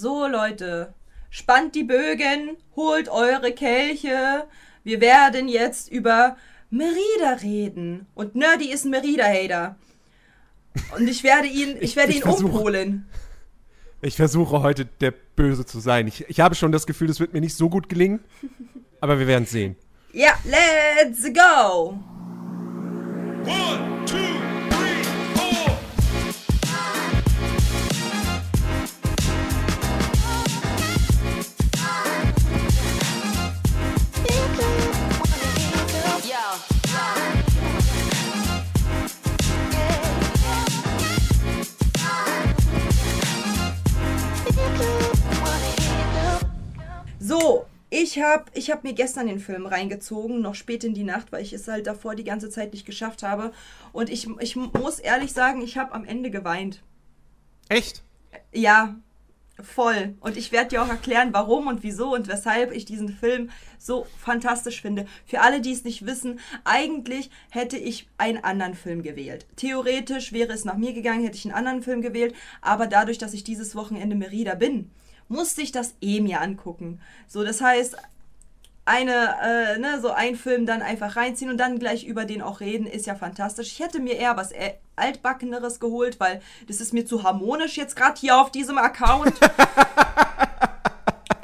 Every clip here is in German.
So, Leute, spannt die Bögen, holt eure Kelche. Wir werden jetzt über Merida reden. Und Nerdy ist ein Merida-Hater. Und ich werde ihn, ich, ich werde ich ihn versuch, umholen. Ich versuche heute der Böse zu sein. Ich, ich habe schon das Gefühl, das wird mir nicht so gut gelingen. Aber wir werden es sehen. Ja, let's go! One, two, So, ich habe ich hab mir gestern den Film reingezogen, noch spät in die Nacht, weil ich es halt davor die ganze Zeit nicht geschafft habe. Und ich, ich muss ehrlich sagen, ich habe am Ende geweint. Echt? Ja, voll. Und ich werde dir auch erklären, warum und wieso und weshalb ich diesen Film so fantastisch finde. Für alle, die es nicht wissen, eigentlich hätte ich einen anderen Film gewählt. Theoretisch wäre es nach mir gegangen, hätte ich einen anderen Film gewählt. Aber dadurch, dass ich dieses Wochenende Merida bin, musste ich das eh mir angucken. So, das heißt, eine, äh, ne, so ein Film dann einfach reinziehen und dann gleich über den auch reden, ist ja fantastisch. Ich hätte mir eher was äh, altbackeneres geholt, weil das ist mir zu harmonisch jetzt gerade hier auf diesem Account.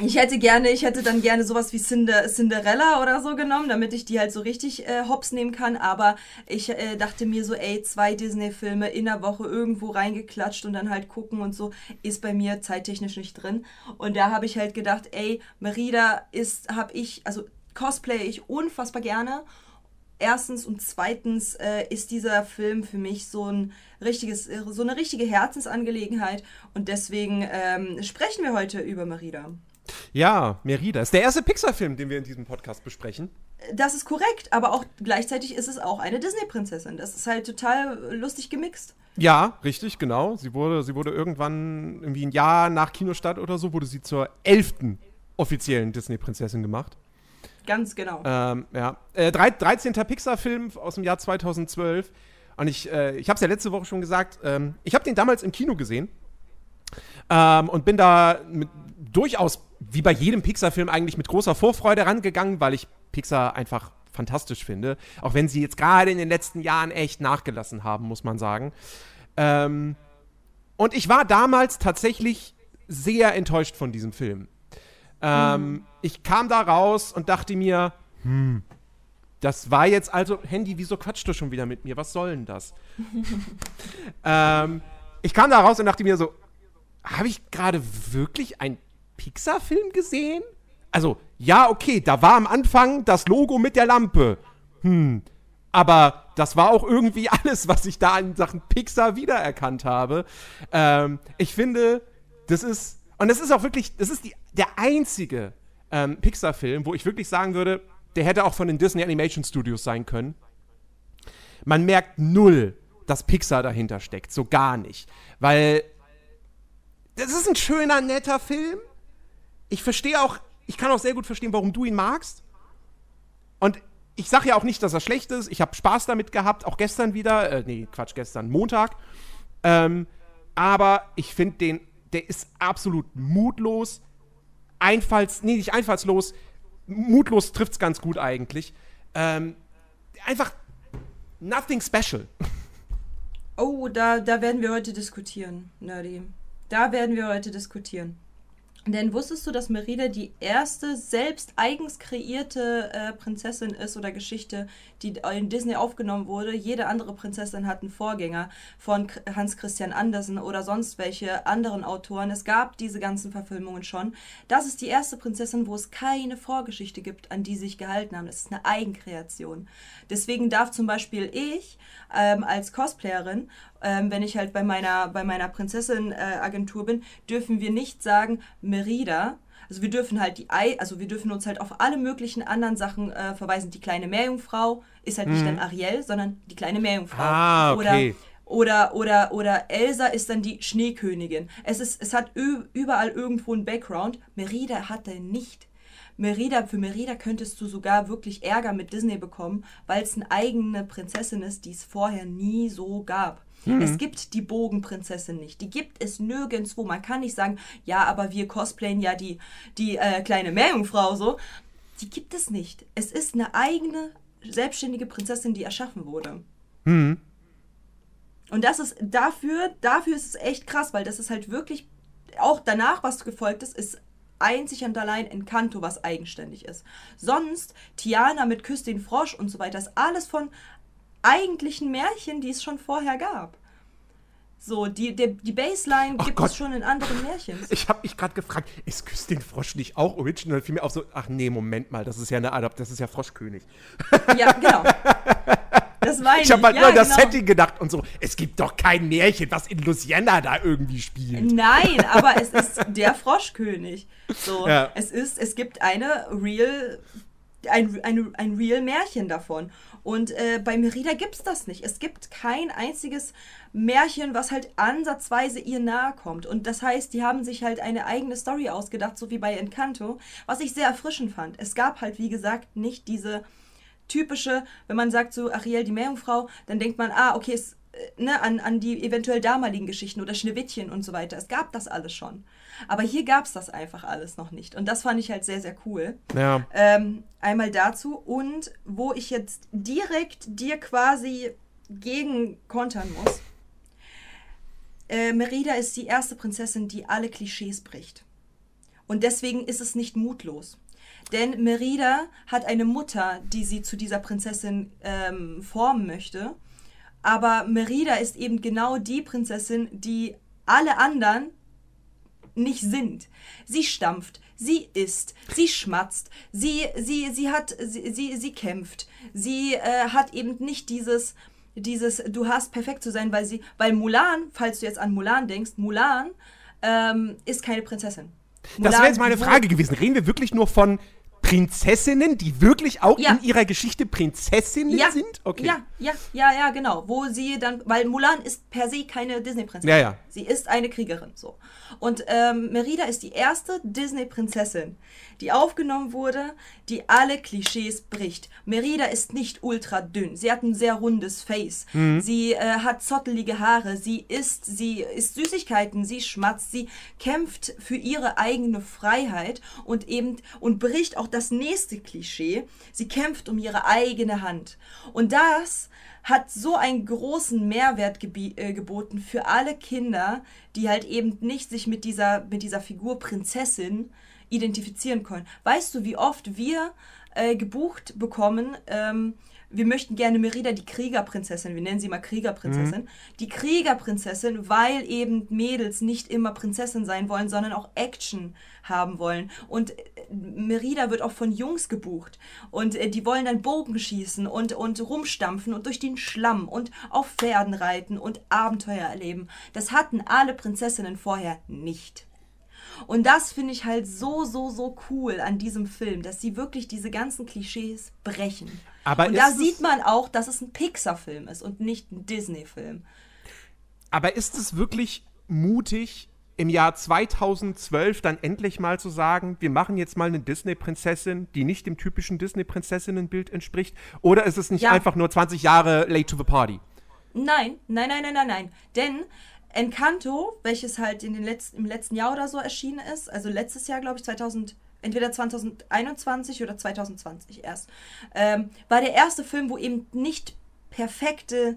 Ich hätte gerne, ich hätte dann gerne sowas wie Cinder Cinderella oder so genommen, damit ich die halt so richtig äh, hops nehmen kann. Aber ich äh, dachte mir so, ey, zwei Disney-Filme in der Woche irgendwo reingeklatscht und dann halt gucken und so, ist bei mir zeittechnisch nicht drin. Und da habe ich halt gedacht, ey, Merida ist, habe ich, also cosplay ich unfassbar gerne. Erstens und zweitens äh, ist dieser Film für mich so ein richtiges, so eine richtige Herzensangelegenheit und deswegen ähm, sprechen wir heute über Merida. Ja, Merida. Ist der erste Pixar-Film, den wir in diesem Podcast besprechen. Das ist korrekt, aber auch gleichzeitig ist es auch eine Disney-Prinzessin. Das ist halt total lustig gemixt. Ja, richtig, genau. Sie wurde, sie wurde irgendwann, irgendwie ein Jahr nach Kinostart oder so, wurde sie zur elften offiziellen Disney-Prinzessin gemacht. Ganz genau. Ähm, ja. Äh, 13. Pixar-Film aus dem Jahr 2012. Und ich, äh, ich habe es ja letzte Woche schon gesagt, ähm, ich habe den damals im Kino gesehen. Ähm, und bin da mit, durchaus wie bei jedem Pixar-Film eigentlich mit großer Vorfreude rangegangen, weil ich Pixar einfach fantastisch finde. Auch wenn sie jetzt gerade in den letzten Jahren echt nachgelassen haben, muss man sagen. Ähm, und ich war damals tatsächlich sehr enttäuscht von diesem Film. Ähm, hm. Ich kam da raus und dachte mir, hm, das war jetzt also, Handy, wieso quatscht du schon wieder mit mir? Was soll denn das? ähm, ich kam da raus und dachte mir so, habe ich gerade wirklich ein Pixar-Film gesehen? Also, ja, okay, da war am Anfang das Logo mit der Lampe. Hm. Aber das war auch irgendwie alles, was ich da in Sachen Pixar wiedererkannt habe. Ähm, ich finde, das ist, und das ist auch wirklich, das ist die, der einzige ähm, Pixar-Film, wo ich wirklich sagen würde, der hätte auch von den Disney Animation Studios sein können. Man merkt null, dass Pixar dahinter steckt. So gar nicht. Weil das ist ein schöner, netter Film ich verstehe auch, ich kann auch sehr gut verstehen, warum du ihn magst. Und ich sage ja auch nicht, dass er schlecht ist. Ich habe Spaß damit gehabt, auch gestern wieder. Äh, nee, Quatsch, gestern, Montag. Ähm, aber ich finde den, der ist absolut mutlos. Einfalls, nee, nicht einfallslos. Mutlos trifft es ganz gut eigentlich. Ähm, einfach nothing special. Oh, da, da werden wir heute diskutieren, Nerdy. Da werden wir heute diskutieren. Denn wusstest du, dass Merida die erste selbst eigens kreierte äh, Prinzessin ist oder Geschichte, die in Disney aufgenommen wurde? Jede andere Prinzessin hat einen Vorgänger von Hans Christian Andersen oder sonst welche anderen Autoren. Es gab diese ganzen Verfilmungen schon. Das ist die erste Prinzessin, wo es keine Vorgeschichte gibt, an die sich gehalten haben. Das ist eine Eigenkreation. Deswegen darf zum Beispiel ich ähm, als Cosplayerin ähm, wenn ich halt bei meiner, bei meiner Prinzessin-Agentur äh, bin, dürfen wir nicht sagen Merida. Also wir dürfen halt die Ei, also wir dürfen uns halt auf alle möglichen anderen Sachen äh, verweisen. Die kleine Meerjungfrau ist halt mhm. nicht dann Ariel, sondern die kleine Meerjungfrau. Ah, okay. Oder, oder, oder, oder Elsa ist dann die Schneekönigin. Es, ist, es hat überall irgendwo einen Background. Merida hat er nicht. Merida, für Merida könntest du sogar wirklich Ärger mit Disney bekommen, weil es eine eigene Prinzessin ist, die es vorher nie so gab. Es gibt die Bogenprinzessin nicht. Die gibt es nirgendwo. Man kann nicht sagen, ja, aber wir cosplayen ja die, die äh, kleine Meerjungfrau so. Die gibt es nicht. Es ist eine eigene, selbstständige Prinzessin, die erschaffen wurde. Und das ist dafür, dafür ist es echt krass, weil das ist halt wirklich, auch danach, was gefolgt ist, ist einzig und allein Encanto, was eigenständig ist. Sonst, Tiana mit Küss den Frosch und so weiter, ist alles von eigentlichen Märchen, die es schon vorher gab. So, die, die, die Baseline gibt Gott. es schon in anderen Märchen. Ich habe mich gerade gefragt, ist Küss den Frosch nicht auch original? Fiel mir auf so, ach nee, Moment mal, das ist ja eine Adapt, das ist ja Froschkönig. Ja, genau. Das meine ich. Ich habe mal ja, nur an das genau. Setting gedacht und so, es gibt doch kein Märchen, was in Louisiana da irgendwie spielt. Nein, aber es ist der Froschkönig. So, Ja. es ist, es gibt eine real, ein, ein, ein real Märchen davon. Und äh, bei Merida gibt es das nicht. Es gibt kein einziges Märchen, was halt ansatzweise ihr nahe kommt. Und das heißt, die haben sich halt eine eigene Story ausgedacht, so wie bei Encanto, was ich sehr erfrischend fand. Es gab halt, wie gesagt, nicht diese typische, wenn man sagt so Ariel die Meerjungfrau, dann denkt man, ah, okay, es, äh, ne, an, an die eventuell damaligen Geschichten oder Schneewittchen und so weiter. Es gab das alles schon. Aber hier gab es das einfach alles noch nicht. Und das fand ich halt sehr, sehr cool. Ja. Ähm, einmal dazu. Und wo ich jetzt direkt dir quasi gegen kontern muss. Äh, Merida ist die erste Prinzessin, die alle Klischees bricht. Und deswegen ist es nicht mutlos. Denn Merida hat eine Mutter, die sie zu dieser Prinzessin ähm, formen möchte. Aber Merida ist eben genau die Prinzessin, die alle anderen nicht sind. Sie stampft, sie isst, sie schmatzt, sie, sie, sie hat, sie, sie, sie kämpft. Sie äh, hat eben nicht dieses, dieses, du hast perfekt zu sein, weil sie, weil Mulan, falls du jetzt an Mulan denkst, Mulan ähm, ist keine Prinzessin. Das Mulan wäre jetzt meine Frage gewesen. Reden wir wirklich nur von Prinzessinnen, die wirklich auch Ja. in ihrer Geschichte Prinzessinnen ja, sind? Okay. Ja, ja, ja, ja, genau. Wo sie dann, weil Mulan ist per se keine Disney-Prinzessin. Ja, ja. Sie ist eine Kriegerin, so. Und ähm, Merida ist die erste Disney-Prinzessin, die aufgenommen wurde, die alle Klischees bricht. Merida ist nicht ultra dünn. Sie hat ein sehr rundes Face. Mhm. Sie äh, hat zottelige Haare. Sie isst, sie isst Süßigkeiten. Sie schmatzt. Sie kämpft für ihre eigene Freiheit und eben und bricht auch das nächste Klischee. Sie kämpft um ihre eigene Hand. Und das hat so einen großen Mehrwert äh, geboten für alle Kinder, die halt eben nicht sich mit dieser, mit dieser Figur Prinzessin identifizieren können. Weißt du, wie oft wir äh, gebucht bekommen, ähm, wir möchten gerne Merida, die Kriegerprinzessin, wir nennen sie mal Kriegerprinzessin, die Kriegerprinzessin, weil eben Mädels nicht immer Prinzessin sein wollen, sondern auch Action haben wollen. Und äh, Merida wird auch von Jungs gebucht. Und äh, die wollen dann Bogen schießen und, und rumstampfen und durch den Schlamm und auf Pferden reiten und Abenteuer erleben. Das hatten alle Prinzessinnen vorher nicht. Und das finde ich halt so, so, so cool an diesem Film, dass sie wirklich diese ganzen Klischees brechen. Aber und da sieht man auch, dass es ein Pixar-Film ist und nicht ein Disney-Film. Aber ist es wirklich mutig, im Jahr 2012 dann endlich mal zu sagen, wir machen jetzt mal eine Disney-Prinzessin, die nicht dem typischen Disney-Prinzessinnenbild entspricht? Oder ist es nicht Ja. einfach nur 20 Jahre late to the party? Nein, nein, nein, nein, nein, nein. Denn Encanto, welches halt in den letzten, im letzten Jahr oder so erschienen ist, also letztes Jahr, glaube ich, 2000, entweder 2021 oder 2020 erst, ähm, war der erste Film, wo eben nicht perfekte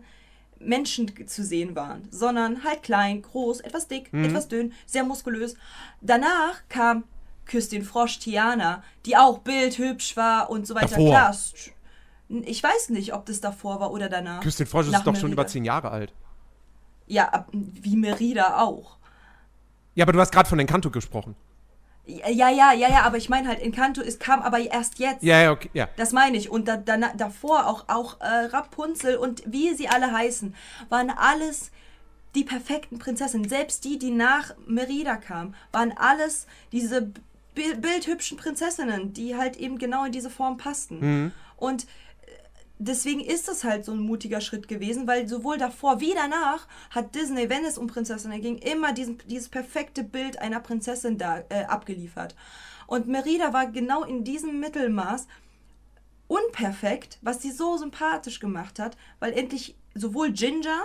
Menschen zu sehen waren, sondern halt klein, groß, etwas dick, etwas dünn, sehr muskulös. Danach kam Küss den Frosch Tiana, die auch bildhübsch war und so weiter. Davor. Klar, ich weiß nicht, ob das davor war oder danach. Küss den Frosch Nach ist doch schon Merida. über 10 Jahre alt. Ja, wie Merida auch. Ja, aber du hast gerade von Encanto gesprochen. Ja, ja, ja, ja, aber ich meine halt, Encanto ist, kam aber erst jetzt. Ja, ja, okay, ja. Das meine ich. Und da, da, davor auch, auch äh, Rapunzel und wie sie alle heißen, waren alles die perfekten Prinzessinnen. Selbst die, die nach Merida kamen, waren alles diese bi- bildhübschen Prinzessinnen, die halt eben genau in diese Form passten. Und äh, deswegen ist es halt so ein mutiger Schritt gewesen, weil sowohl davor wie danach hat Disney, wenn es um Prinzessinnen ging, immer diesen, dieses perfekte Bild einer Prinzessin da, äh, abgeliefert. Und Merida war genau in diesem Mittelmaß unperfekt, was sie so sympathisch gemacht hat, weil endlich sowohl Ginger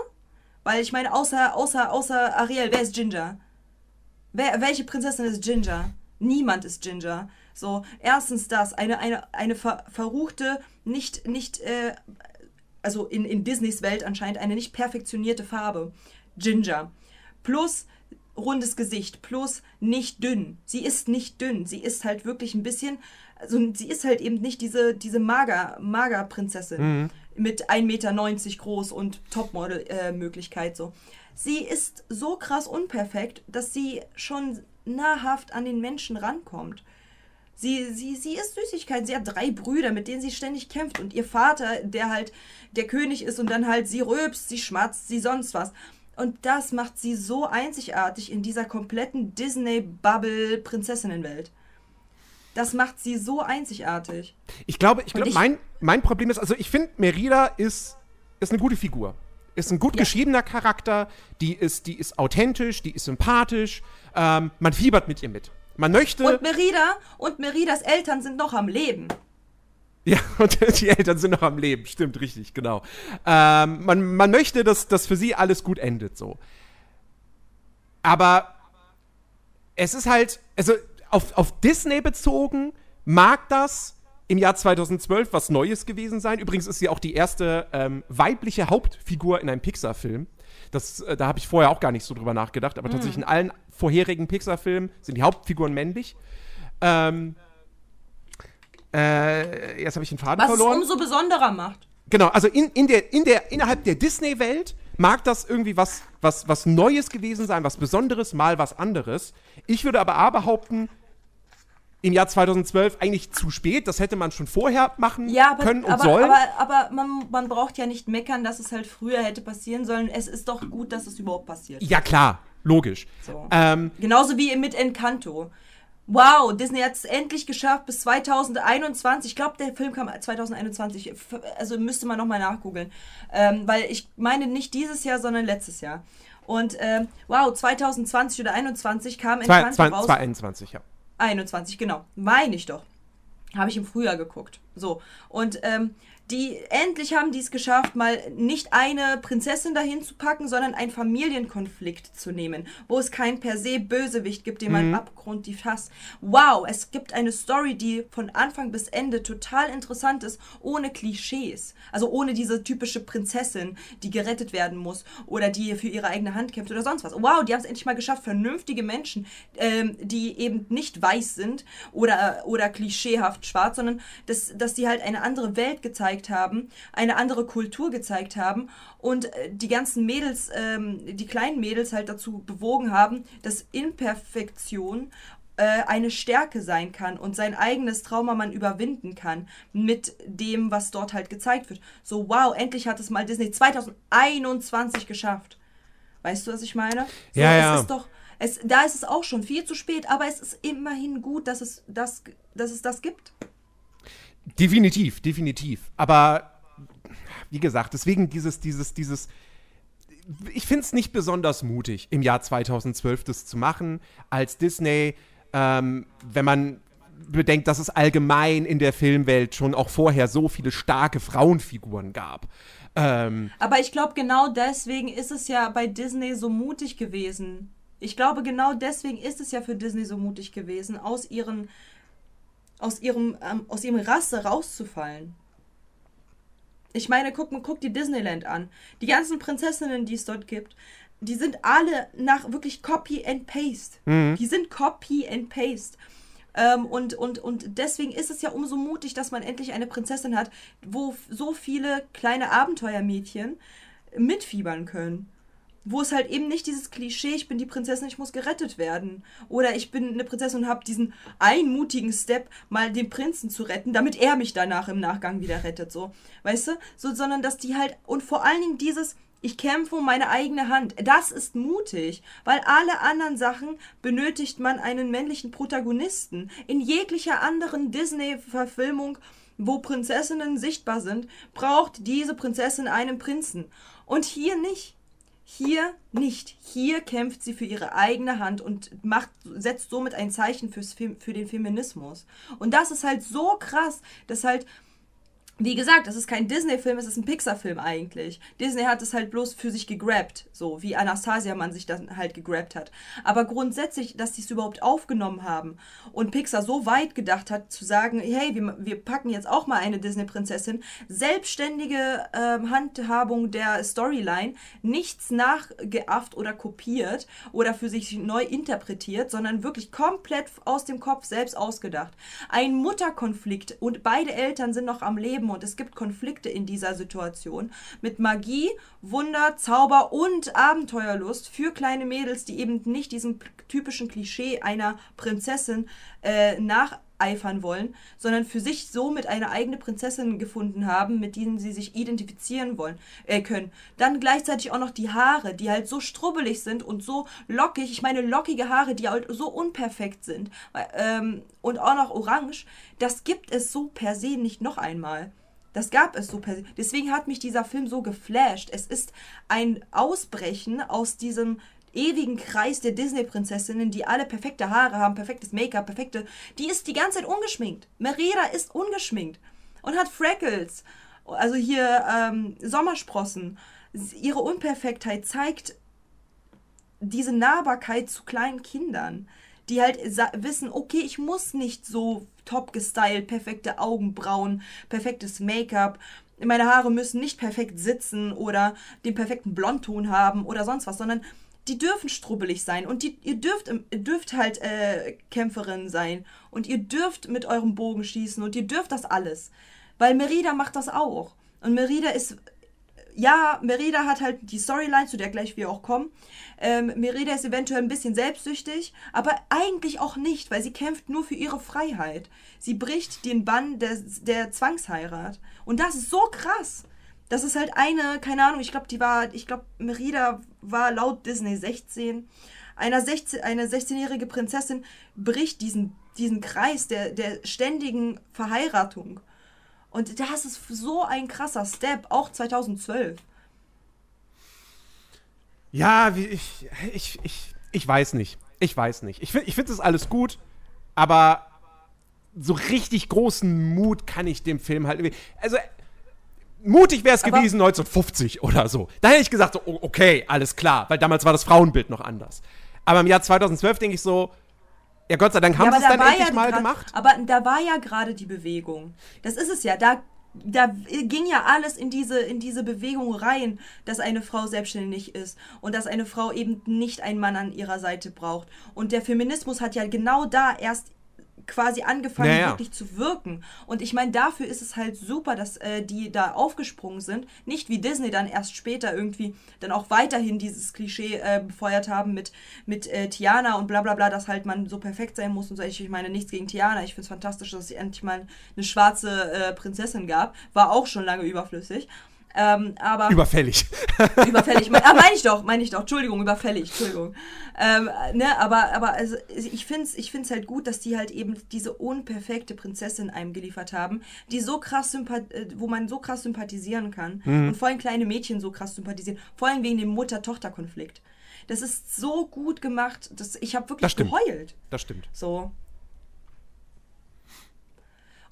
Weil ich meine, außer, außer, außer Ariel, wer ist Ginger? Wer, welche Prinzessin ist Ginger? Niemand ist Ginger. So, erstens das, eine, eine, eine ver, verruchte, nicht, nicht, äh, also in, in Disneys Welt anscheinend eine nicht perfektionierte Farbe. Ginger. Plus rundes Gesicht, plus nicht dünn. Sie ist nicht dünn. Sie ist halt wirklich ein bisschen, also sie ist halt eben nicht diese, diese mager, mager Prinzessin mit 1,90 Meter groß und Topmodel-Möglichkeit so. Sie ist so krass unperfekt, dass sie schon nahrhaft an den Menschen rankommt. Sie, sie, sie ist Süßigkeit. Sie hat drei Brüder, mit denen sie ständig kämpft. Und ihr Vater, der halt der König ist und dann halt sie rülpst, sie schmatzt, sie sonst was. Und das macht sie so einzigartig in dieser kompletten Disney-Bubble-Prinzessinnenwelt. Das macht sie so einzigartig. Ich glaube, ich glaube, ich- mein, mein Problem ist, also ich finde, Merida ist, ist eine gute Figur. Ist ein gut Ja. geschriebener Charakter, die ist, die ist authentisch, die ist sympathisch, ähm, man fiebert mit ihr mit. Man möchte. Und Merida und Meridas Eltern sind noch am Leben. Ja, und die Eltern sind noch am Leben, stimmt, richtig, genau. Ähm, man, man möchte, dass, dass für sie alles gut endet, so. Aber es ist halt, also auf, auf Disney bezogen, mag das im Jahr 2012 was Neues gewesen sein. Übrigens ist sie auch die erste ähm, weibliche Hauptfigur in einem Pixar-Film. Das, äh, da habe ich vorher auch gar nicht so drüber nachgedacht, aber tatsächlich in allen vorherigen Pixar-Filmen sind die Hauptfiguren männlich. Ähm, äh, jetzt habe ich den Faden Was es verloren. umso besonderer macht. Genau, also in, in der, in der, innerhalb der Disney-Welt mag das irgendwie was, was, was Neues gewesen sein, was Besonderes, mal was anderes. Ich würde aber A behaupten, im Jahr 2012 eigentlich zu spät. Das hätte man schon vorher machen Ja, aber, können und aber, sollen. aber, aber man, man braucht ja nicht meckern, dass es halt früher hätte passieren sollen. Es ist doch gut, dass es überhaupt passiert. ja, klar, logisch. So. Ähm, Genauso wie mit Encanto. Wow, Disney hat es endlich geschafft bis 2021. Ich glaube, der Film kam 2021. F- Also müsste man nochmal nachgoogeln. Ähm, weil ich meine nicht dieses Jahr, sondern letztes Jahr. Und ähm, wow, 2020 oder 2021 kam Encanto zwei- raus. 2021, ja. 21, genau. Meine ich doch. Habe ich im Frühjahr geguckt. So. Und ähm, die, endlich haben die es geschafft, mal nicht eine Prinzessin dahin zu packen, sondern einen Familienkonflikt zu nehmen, wo es kein per se Bösewicht gibt, den man abgrundtief hasst. Wow, es gibt eine Story, die von Anfang bis Ende total interessant ist, ohne Klischees. Also ohne diese typische Prinzessin, die gerettet werden muss oder die für ihre eigene Hand kämpft oder sonst was. Wow, die haben es endlich mal geschafft, vernünftige Menschen, ähm, die eben nicht weiß sind oder, oder klischeehaft schwarz, sondern dass, dass die halt eine andere Welt gezeigt haben, eine andere Kultur gezeigt haben und äh, die ganzen Mädels, ähm, die kleinen Mädels halt dazu bewogen haben, dass Imperfektion äh, eine Stärke sein kann und sein eigenes Trauma man überwinden kann mit dem, was dort halt gezeigt wird. So, wow, endlich hat es mal Disney 2021 geschafft. Weißt du, was ich meine? So, Ja, ja. Es ist doch, es, da ist es auch schon viel zu spät, aber es ist immerhin gut, dass es das, dass es das gibt. Definitiv, definitiv. Aber wie gesagt, deswegen dieses, dieses, dieses. Ich finde es nicht besonders mutig, im Jahr 2012 das zu machen, als Disney, ähm, wenn man bedenkt, dass es allgemein in der Filmwelt schon auch vorher so viele starke Frauenfiguren gab. Ähm, Aber ich glaube, genau deswegen ist es ja bei Disney so mutig gewesen. Ich glaube, genau deswegen ist es ja für Disney so mutig gewesen, aus ihren, aus ihrem, ähm, aus ihrem Rasse rauszufallen. Ich meine, guck, guck die Disneyland an. Die ganzen Prinzessinnen, die es dort gibt, die sind alle nach wirklich Copy and Paste. Die sind Copy and Paste. Ähm, und, und, und deswegen ist es ja umso mutig, dass man endlich eine Prinzessin hat, wo so viele kleine Abenteuermädchen mitfiebern können. Wo es halt eben nicht dieses Klischee, ich bin die Prinzessin, ich muss gerettet werden. Oder ich bin eine Prinzessin und habe diesen einmutigen Step, mal den Prinzen zu retten, damit er mich danach im Nachgang wieder rettet. So, weißt du? So, sondern dass die halt, und vor allen Dingen dieses, ich kämpfe um meine eigene Hand. Das ist mutig, weil alle anderen Sachen benötigt man einen männlichen Protagonisten. In jeglicher anderen Disney-Verfilmung, wo Prinzessinnen sichtbar sind, braucht diese Prinzessin einen Prinzen. Und hier nicht. Hier nicht. Hier kämpft sie für ihre eigene Hand und macht, setzt somit ein Zeichen fürs, für den Feminismus. Und das ist halt so krass, dass halt wie gesagt, es ist kein Disney-Film, es ist ein Pixar-Film eigentlich. Disney hat es halt bloß für sich gegrabt, so wie Anastasia man sich dann halt gegrabt hat. Aber grundsätzlich, dass sie es überhaupt aufgenommen haben und Pixar so weit gedacht hat, zu sagen, hey, wir, wir packen jetzt auch mal eine Disney-Prinzessin, selbstständige ähm, Handhabung der Storyline, nichts nachgeafft oder kopiert oder für sich neu interpretiert, sondern wirklich komplett aus dem Kopf selbst ausgedacht. Ein Mutterkonflikt und beide Eltern sind noch am Leben und es gibt Konflikte in dieser Situation mit Magie, Wunder, Zauber und Abenteuerlust für kleine Mädels, die eben nicht diesem typischen Klischee einer Prinzessin äh, nacheifern wollen, sondern für sich somit eine eigene Prinzessin gefunden haben, mit denen sie sich identifizieren wollen äh, können. Dann gleichzeitig auch noch die Haare, die halt so strubbelig sind und so lockig. Ich meine lockige Haare, die halt so unperfekt sind ähm, und auch noch orange. Das gibt es so per se nicht noch einmal. Das gab es so per se. Deswegen hat mich dieser Film so geflasht. Es ist ein Ausbrechen aus diesem ewigen Kreis der Disney-Prinzessinnen, die alle perfekte Haare haben, perfektes Make-up, perfekte. Die ist die ganze Zeit ungeschminkt. Merida ist ungeschminkt und hat Freckles. Also hier ähm, Sommersprossen. Ihre Unperfektheit zeigt diese Nahbarkeit zu kleinen Kindern, die halt wissen, okay, ich muss nicht so top gestylt, perfekte Augenbrauen, perfektes Make-up. Meine Haare müssen nicht perfekt sitzen oder den perfekten Blondton haben oder sonst was, sondern die dürfen strubbelig sein und die, ihr dürft, ihr dürft halt äh, Kämpferin sein und ihr dürft mit eurem Bogen schießen und ihr dürft das alles. Weil Merida macht das auch. Und Merida ist ja, Merida hat halt die Storyline, zu der gleich wir auch kommen. Ähm, Merida ist eventuell ein bisschen selbstsüchtig, aber eigentlich auch nicht, weil sie kämpft nur für ihre Freiheit. Sie bricht den Bann der, der Zwangsheirat. Und das ist so krass. Das ist halt eine, keine Ahnung, ich glaube, die war, ich glaube, Merida war laut Disney 16. Eine 16, eine 16-jährige Prinzessin bricht diesen, diesen Kreis der, der ständigen Verheiratung und das ist so ein krasser Step, auch 2012. Ja, wie, ich, ich, ich, ich weiß nicht. Ich weiß nicht. Ich finde ich find das alles gut, aber so richtig großen Mut kann ich dem Film halt. Also, mutig wäre es gewesen 1950 oder so. Da hätte ich gesagt, so, okay, alles klar, weil damals war das Frauenbild noch anders. Aber im Jahr 2012 denke ich so, ja, Gott sei Dank haben ja, sie es dann endlich ja mal gemacht. Aber da war ja gerade die Bewegung. Das ist es ja. Da, da ging ja alles in diese, in diese Bewegung rein, dass eine Frau selbstständig ist und dass eine Frau eben nicht einen Mann an ihrer Seite braucht. Und der Feminismus hat ja genau da erst quasi angefangen, naja. wirklich zu wirken. Und ich meine, dafür ist es halt super, dass äh, die da aufgesprungen sind. Nicht wie Disney dann erst später irgendwie dann auch weiterhin dieses Klischee äh, befeuert haben mit, mit äh, Tiana und bla bla bla, dass halt man so perfekt sein muss und so. Ich, meine, nichts gegen Tiana. Ich finde es fantastisch, dass es endlich mal eine schwarze äh, Prinzessin gab. War auch schon lange überflüssig. Ähm, aber überfällig. überfällig. Ah, meine ich doch, meine ich doch. Entschuldigung, überfällig, Entschuldigung. Ähm, ne, aber, aber also, ich finde es ich find's halt gut, dass die halt eben diese unperfekte Prinzessin einem geliefert haben, die so krass äh, wo man so krass sympathisieren kann. Mhm. Und vor allem kleine Mädchen so krass sympathisieren. Vor allem wegen dem Mutter-Tochter-Konflikt. Das ist so gut gemacht, dass ich habe wirklich das geheult. Das stimmt. So.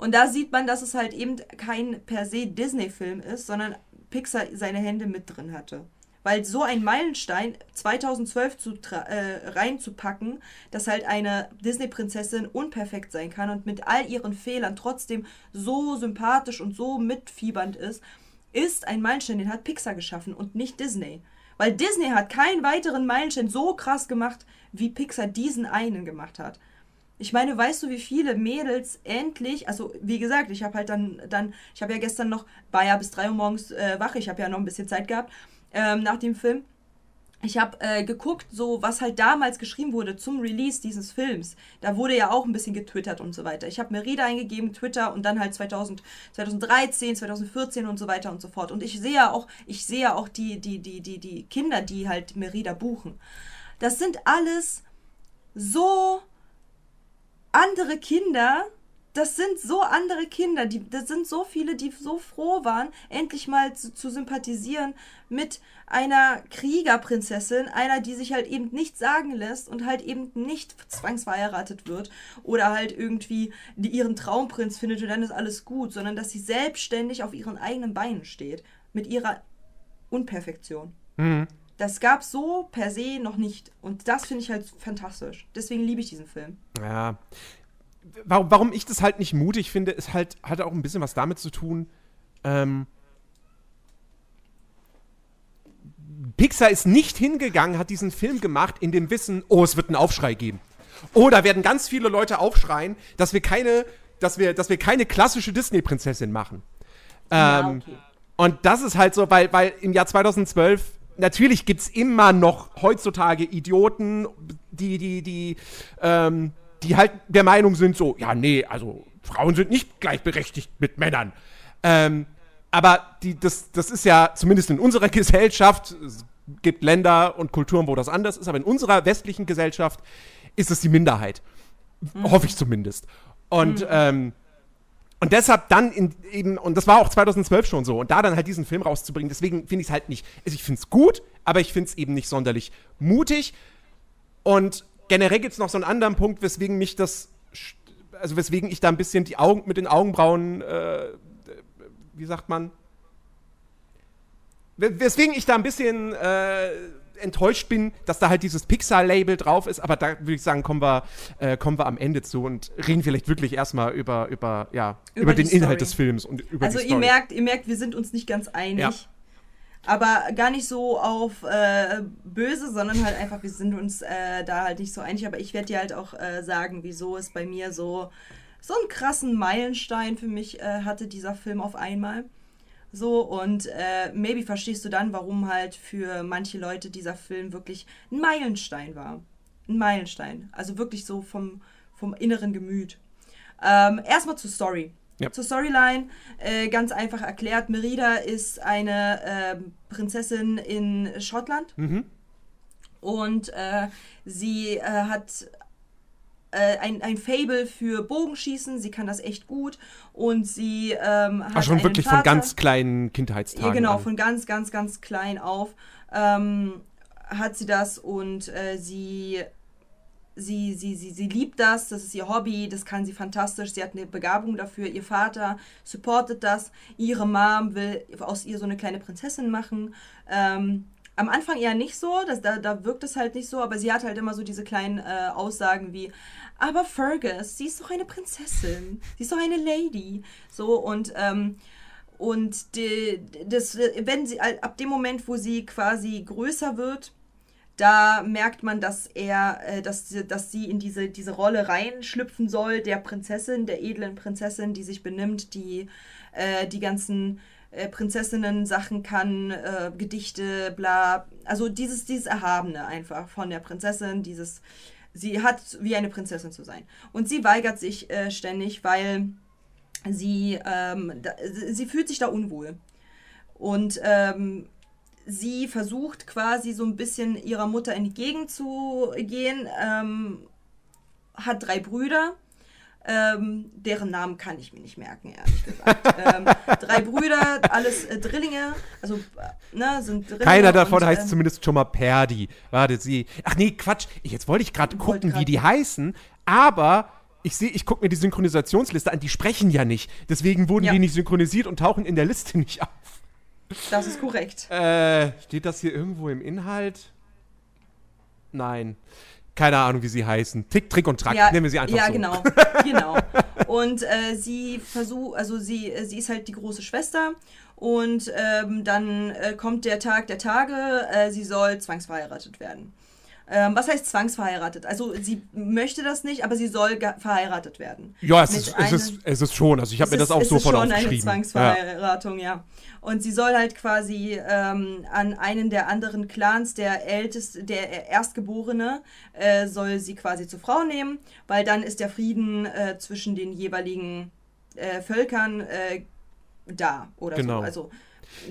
Und da sieht man, dass es halt eben kein per se Disney-Film ist, sondern Pixar seine Hände mit drin hatte. Weil so ein Meilenstein 2012 zu, äh, reinzupacken, dass halt eine Disney-Prinzessin unperfekt sein kann und mit all ihren Fehlern trotzdem so sympathisch und so mitfiebernd ist, ist ein Meilenstein, den hat Pixar geschaffen und nicht Disney. Weil Disney hat keinen weiteren Meilenstein so krass gemacht, wie Pixar diesen einen gemacht hat. Ich meine, weißt du, wie viele Mädels endlich, also wie gesagt, ich habe halt dann, dann, ich habe ja gestern noch, war ja bis 3 Uhr morgens äh, wach, ich habe ja noch ein bisschen Zeit gehabt ähm, nach dem Film. Ich habe äh, geguckt, so was halt damals geschrieben wurde zum Release dieses Films. Da wurde ja auch ein bisschen getwittert und so weiter. Ich habe Merida eingegeben, Twitter und dann halt 2000, 2013, 2014 und so weiter und so fort. Und ich sehe ja auch, ich sehe auch die, die, die, die, die Kinder, die halt Merida buchen. Das sind alles so andere Kinder, das sind so andere Kinder, die, das sind so viele, die so froh waren, endlich mal zu, zu sympathisieren mit einer Kriegerprinzessin, einer, die sich halt eben nicht sagen lässt und halt eben nicht zwangsverheiratet wird oder halt irgendwie die ihren Traumprinz findet und dann ist alles gut, sondern dass sie selbstständig auf ihren eigenen Beinen steht, mit ihrer Unperfektion. Das gab so per se noch nicht und das finde ich halt fantastisch. Deswegen liebe ich diesen Film. Ja. Warum, warum ich das halt nicht mutig finde, ist halt, hat auch ein bisschen was damit zu tun. Ähm, Pixar ist nicht hingegangen, hat diesen Film gemacht in dem Wissen, oh, es wird einen Aufschrei geben. Oh, da werden ganz viele Leute aufschreien, dass wir keine, dass wir, dass wir keine klassische Disney-Prinzessin machen. Ja, Ähm, okay. Und das ist halt so, weil, weil im Jahr 2012 natürlich gibt es immer noch heutzutage Idioten, die, die, die, ähm, die halt der Meinung sind, so, ja, nee, also Frauen sind nicht gleichberechtigt mit Männern. Ähm, aber die, das, das ist ja zumindest in unserer Gesellschaft, es gibt Länder und Kulturen, wo das anders ist, aber in unserer westlichen Gesellschaft ist es die Minderheit. Hoffe ich zumindest. Und, ähm, und deshalb dann in, eben, und das war auch 2012 schon so, und da dann halt diesen Film rauszubringen, deswegen finde ich es halt nicht, also ich finde es gut, aber ich finde es eben nicht sonderlich mutig. Und generell gibt es noch so einen anderen Punkt, weswegen mich das, also weswegen ich da ein bisschen die Augen mit den Augenbrauen, äh, wie sagt man? We- Weswegen ich da ein bisschen äh, enttäuscht bin, dass da halt dieses Pixar-Label drauf ist, aber da würde ich sagen, kommen wir, äh, kommen wir am Ende zu und reden vielleicht wirklich erstmal über, über, ja, über, Über den die Inhalt Story. des Films und über Also die ihr Story. merkt, ihr merkt, wir sind uns nicht ganz einig. Ja. Aber gar nicht so auf äh, böse, sondern halt einfach, wir sind uns äh, da halt nicht so einig. Aber ich werde dir halt auch äh, sagen, wieso es bei mir so, so einen krassen Meilenstein für mich äh, hatte, dieser Film auf einmal. So, und äh, maybe verstehst du dann, warum halt für manche Leute dieser Film wirklich ein Meilenstein war. Ein Meilenstein. Also wirklich so vom, vom inneren Gemüt. Ähm, erstmal zur Story. Ja. Zur Storyline, äh, ganz einfach erklärt, Merida ist eine ähm, Prinzessin in Schottland Mhm. und äh, sie äh, hat äh, ein, ein Fable für Bogenschießen, sie kann das echt gut. Und sie ähm, hat Ach, schon wirklich von Vater, ganz kleinen Kindheitstagen. ja, genau, an. von ganz, ganz, ganz klein auf ähm, hat sie das und äh, sie, sie, sie, sie, sie liebt das, das ist ihr Hobby, das kann sie fantastisch, sie hat eine Begabung dafür, ihr Vater supportet das, ihre Mom will aus ihr so eine kleine Prinzessin machen. Ähm, am Anfang eher nicht so, das, da, da wirkt es halt nicht so, aber sie hat halt immer so diese kleinen äh, Aussagen wie, aber Fergus, sie ist doch eine Prinzessin, sie ist doch eine Lady. So und ähm, und die, das, wenn sie ab dem Moment, wo sie quasi größer wird, da merkt man, dass er, äh, dass, sie- dass sie in diese, diese Rolle reinschlüpfen soll, der Prinzessin, der edlen Prinzessin, die sich benimmt, die äh, die ganzen äh, Prinzessinnen-Sachen kann, äh, Gedichte, bla. Also dieses, dieses Erhabene einfach von der Prinzessin, dieses, sie hat wie eine Prinzessin zu sein. Und sie weigert sich äh, ständig, weil sie, ähm, da, sie fühlt sich da unwohl. Und ähm, sie versucht quasi so ein bisschen ihrer Mutter entgegenzugehen, ähm, hat drei Brüder, ähm, deren Namen kann ich mir nicht merken, ehrlich gesagt. ähm, drei Brüder, alles äh, Drillinge, also äh, ne, sind Drillinge. Keiner davon und, heißt ähm, zumindest schon mal Perdi. Warte, sie. Ach nee, Quatsch. Jetzt wollte ich gerade gucken, wie grad- die heißen, aber ich sehe, ich gucke mir die Synchronisationsliste an, die sprechen ja nicht. Deswegen wurden Ja. die nicht synchronisiert und tauchen in der Liste nicht auf. Das ist korrekt. Äh, steht das hier irgendwo im Inhalt? Nein. Keine Ahnung, wie sie heißen. Tick, Trick und Track. Nennen wir sie einfach ja, so. genau, genau. Und äh, sie versucht, also sie, äh, sie ist halt die große Schwester und ähm, dann äh, kommt der Tag der Tage, äh, sie soll zwangsverheiratet werden. Ähm, was heißt zwangsverheiratet? Also sie möchte das nicht, aber sie soll verheiratet werden. Ja, es ist, es, ist, es ist schon. Also ich habe es mir das ist- auch es so ist von schon eine aufgeschrieben. Ja. Zwangsverheiratung, ja. Und sie soll halt quasi ähm, an einen der anderen Clans, der älteste, der Erstgeborene, äh, soll sie quasi zur Frau nehmen, weil dann ist der Frieden äh, zwischen den jeweiligen äh, Völkern äh, da oder Genau. so. Also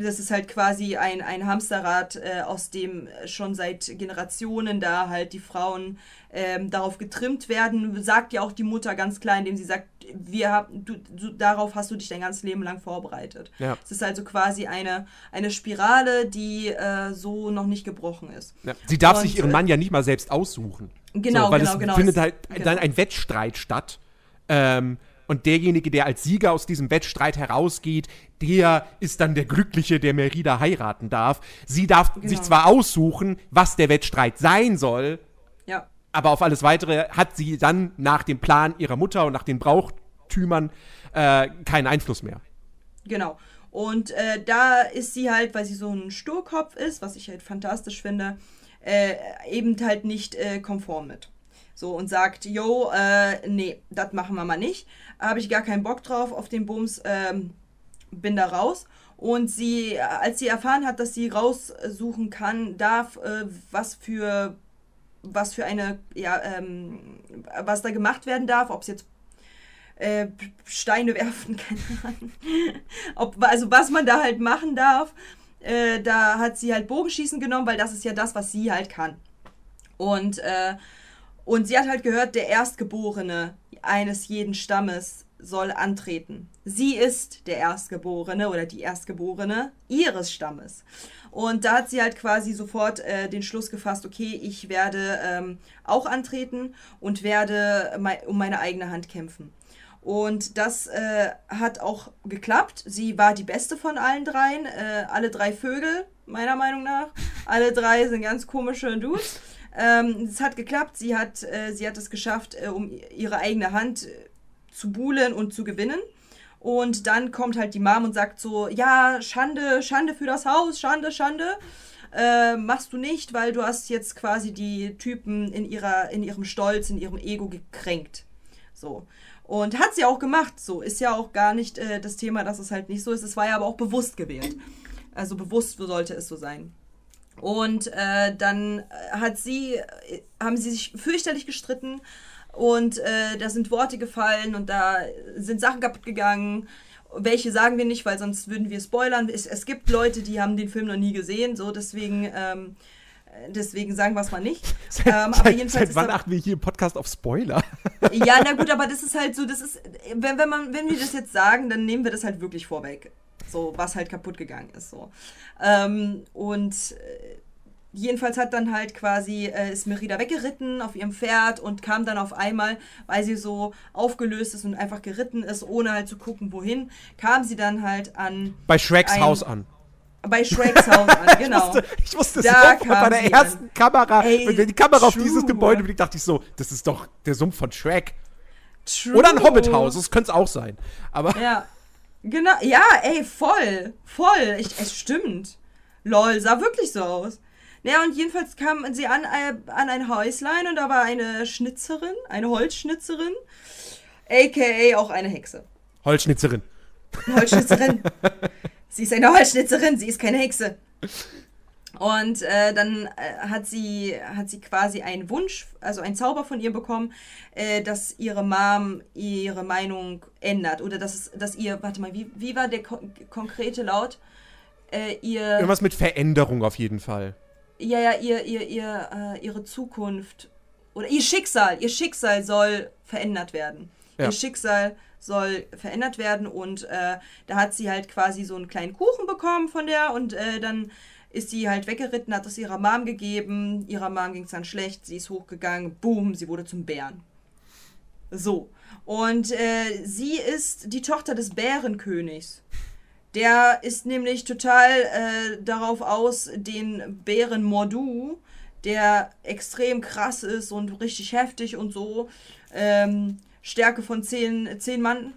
das ist halt quasi ein, ein Hamsterrad, äh, aus dem schon seit Generationen da halt die Frauen ähm, darauf getrimmt werden. Sagt ja auch die Mutter ganz klar, indem sie sagt, wir haben, du, du, darauf hast du dich dein ganzes Leben lang vorbereitet. Ja. Es ist also quasi eine, eine Spirale, die äh, so noch nicht gebrochen ist. Ja. Sie darf Und, sich ihren äh, Mann ja nicht mal selbst aussuchen. Genau, so, weil genau, es genau. findet halt genau. dann ein Wettstreit statt. Ähm, und derjenige, der als Sieger aus diesem Wettstreit herausgeht, der ist dann der Glückliche, der Merida heiraten darf. Sie darf sich Genau. zwar aussuchen, was der Wettstreit sein soll, Ja. aber auf alles Weitere hat sie dann nach dem Plan ihrer Mutter und nach den Brauchtümern äh, keinen Einfluss mehr. Genau. Und äh, da ist sie halt, weil sie so ein Sturkopf ist, was ich halt fantastisch finde, äh, eben halt nicht äh, konform mit. So und sagt, yo, äh, nee, das machen wir mal nicht. Habe ich gar keinen Bock drauf auf den Bums, ähm, bin da raus. Und sie, äh, als sie erfahren hat, dass sie raussuchen kann, darf, äh, was für was für eine, ja, ähm, was da gemacht werden darf, ob es jetzt äh, Steine werfen, keine Ahnung. Ob, also was man da halt machen darf, äh, da hat sie halt Bogenschießen genommen, weil das ist ja das, was sie halt kann. Und, äh, und sie hat halt gehört, der Erstgeborene eines jeden Stammes soll antreten. Sie ist der Erstgeborene oder die Erstgeborene ihres Stammes. Und da hat sie halt quasi sofort äh, den Schluss gefasst, okay, ich werde ähm, auch antreten und werde mei um meine eigene Hand kämpfen. Und das äh, hat auch geklappt. Sie war die beste von allen dreien. Äh, alle drei Vögel, meiner Meinung nach. Alle drei sind ganz komische Dudes. Ähm, es hat geklappt. Sie hat, äh, sie hat es geschafft, äh, um ihre eigene Hand äh, zu buhlen und zu gewinnen. Und dann kommt halt die Mom und sagt so, ja, Schande, Schande für das Haus, Schande, Schande. Äh, machst du nicht, weil du hast jetzt quasi die Typen in, ihrer, in ihrem Stolz, in ihrem Ego gekränkt. So. Und hat sie auch gemacht. So ist ja auch gar nicht äh, das Thema, dass es halt nicht so ist. Es war ja aber auch bewusst gewählt. Also bewusst sollte es so sein. Und äh, dann äh, hat sie, äh, haben sie sich fürchterlich gestritten und äh, da sind Worte gefallen und da sind Sachen kaputt gegangen. Welche sagen wir nicht, weil sonst würden wir spoilern. Es, es gibt Leute, die haben den Film noch nie gesehen, so deswegen, ähm, äh, deswegen sagen wir es mal nicht. ähm, aber seit, jedenfalls seit wann da- achten wir hier im Podcast auf Spoiler? ja, na gut, aber das ist halt so, das ist, wenn, wenn, man, wenn wir das jetzt sagen, dann nehmen wir das halt wirklich vorweg. So, was halt kaputt gegangen ist. So. Ähm, und äh, jedenfalls hat dann halt quasi, äh, ist Merida weggeritten auf ihrem Pferd und kam dann auf einmal, weil sie so aufgelöst ist und einfach geritten ist, ohne halt zu gucken, wohin, kam sie dann halt an, Bei Shreks Ein- Haus an. bei Shreks Haus an, genau. Ich wusste, ich wusste Da kam bei der ersten an. Kamera, Ey, wenn die Kamera auf true. dieses Gebäude blickt, dachte ich so, das ist doch der Sumpf von Shrek. True. Oder ein Hobbithaus, das könnte es auch sein. Aber Ja. Genau, ja, ey, voll. Voll. Ich, es stimmt. Lol, sah wirklich so aus. Naja, und jedenfalls kam sie an, äh, an ein Häuslein und da war eine Schnitzerin, eine Holzschnitzerin, aka auch eine Hexe. Holzschnitzerin. Holzschnitzerin. sie ist eine Holzschnitzerin, sie ist keine Hexe. Und äh, dann äh, hat sie hat sie quasi einen Wunsch, also einen Zauber von ihr bekommen, äh, dass ihre Mom ihre Meinung ändert oder dass es, dass ihr, warte mal, wie, wie war der ko konkrete Laut? Äh, ihr Irgendwas mit Veränderung auf jeden Fall. ja, ja, ihr, ihr, ihr, äh, ihre Zukunft oder ihr Schicksal, ihr Schicksal soll verändert werden. Ja. Ihr Schicksal soll verändert werden und da hat sie halt quasi so einen kleinen Kuchen bekommen von der und dann ist sie halt weggeritten, hat es ihrer Mom gegeben, ihrer Mom ging es dann schlecht, sie ist hochgegangen, boom, sie wurde zum Bären. So. Und äh, sie ist die Tochter des Bärenkönigs. Der ist nämlich total äh, darauf aus, den Bären Mordu, der extrem krass ist und richtig heftig und so, ähm, Stärke von 10, 10 Mann,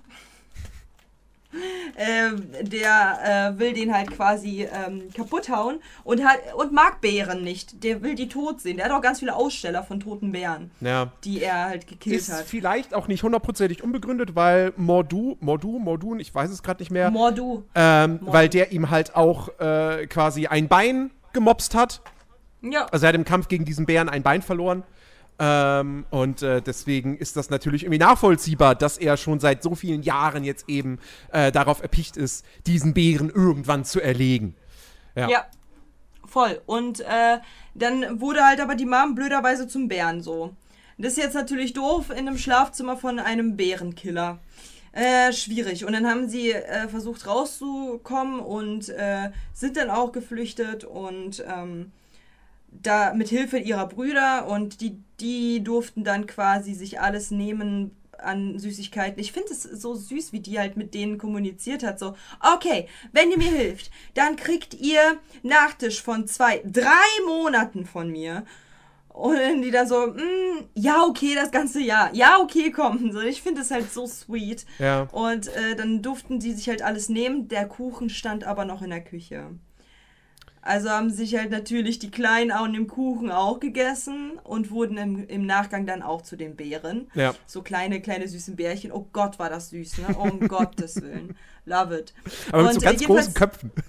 ähm, der äh, will den halt quasi ähm, kaputt hauen und, hat, und mag Bären nicht. Der will die tot sehen. Der hat auch ganz viele Aussteller von toten Bären, Ja. die er halt gekillt Ist hat. vielleicht auch nicht hundertprozentig unbegründet, weil Mordu, Mordu, Mordun, ich weiß es gerade nicht mehr, Mordu. ähm, Mordu. weil der ihm halt auch äh, quasi ein Bein gemobst hat. Ja. Also er hat im Kampf gegen diesen Bären ein Bein verloren. Ähm, und äh, deswegen ist das natürlich irgendwie nachvollziehbar, dass er schon seit so vielen Jahren jetzt eben äh, darauf erpicht ist, diesen Bären irgendwann zu erlegen. Ja. Ja, voll. Und äh, dann wurde halt aber die Mom blöderweise zum Bären so. Das ist jetzt natürlich doof in einem Schlafzimmer von einem Bärenkiller. Äh, schwierig. Und dann haben sie äh, versucht rauszukommen und äh, sind dann auch geflüchtet und ähm, da mit Hilfe ihrer Brüder und die, die durften dann quasi sich alles nehmen an Süßigkeiten. Ich finde es so süß, wie die halt mit denen kommuniziert hat. So, okay, wenn ihr mir hilft, dann kriegt ihr Nachtisch von zwei, drei Monaten von mir. Und die dann so, mm, ja, okay, das ganze Jahr. Ja, okay, komm. So, ich finde es halt so sweet. Ja. Und äh, dann durften die sich halt alles nehmen. Der Kuchen stand aber noch in der Küche. Also haben sich halt natürlich die Kleinen auch in dem Kuchen auch gegessen und wurden im, im Nachgang dann auch zu den Bären. Ja. So kleine, kleine süßen Bärchen. Oh Gott, war das süß, ne? Oh, um Gottes Willen. Love it. Aber mit so Und, äh, ganz großen Köpfen.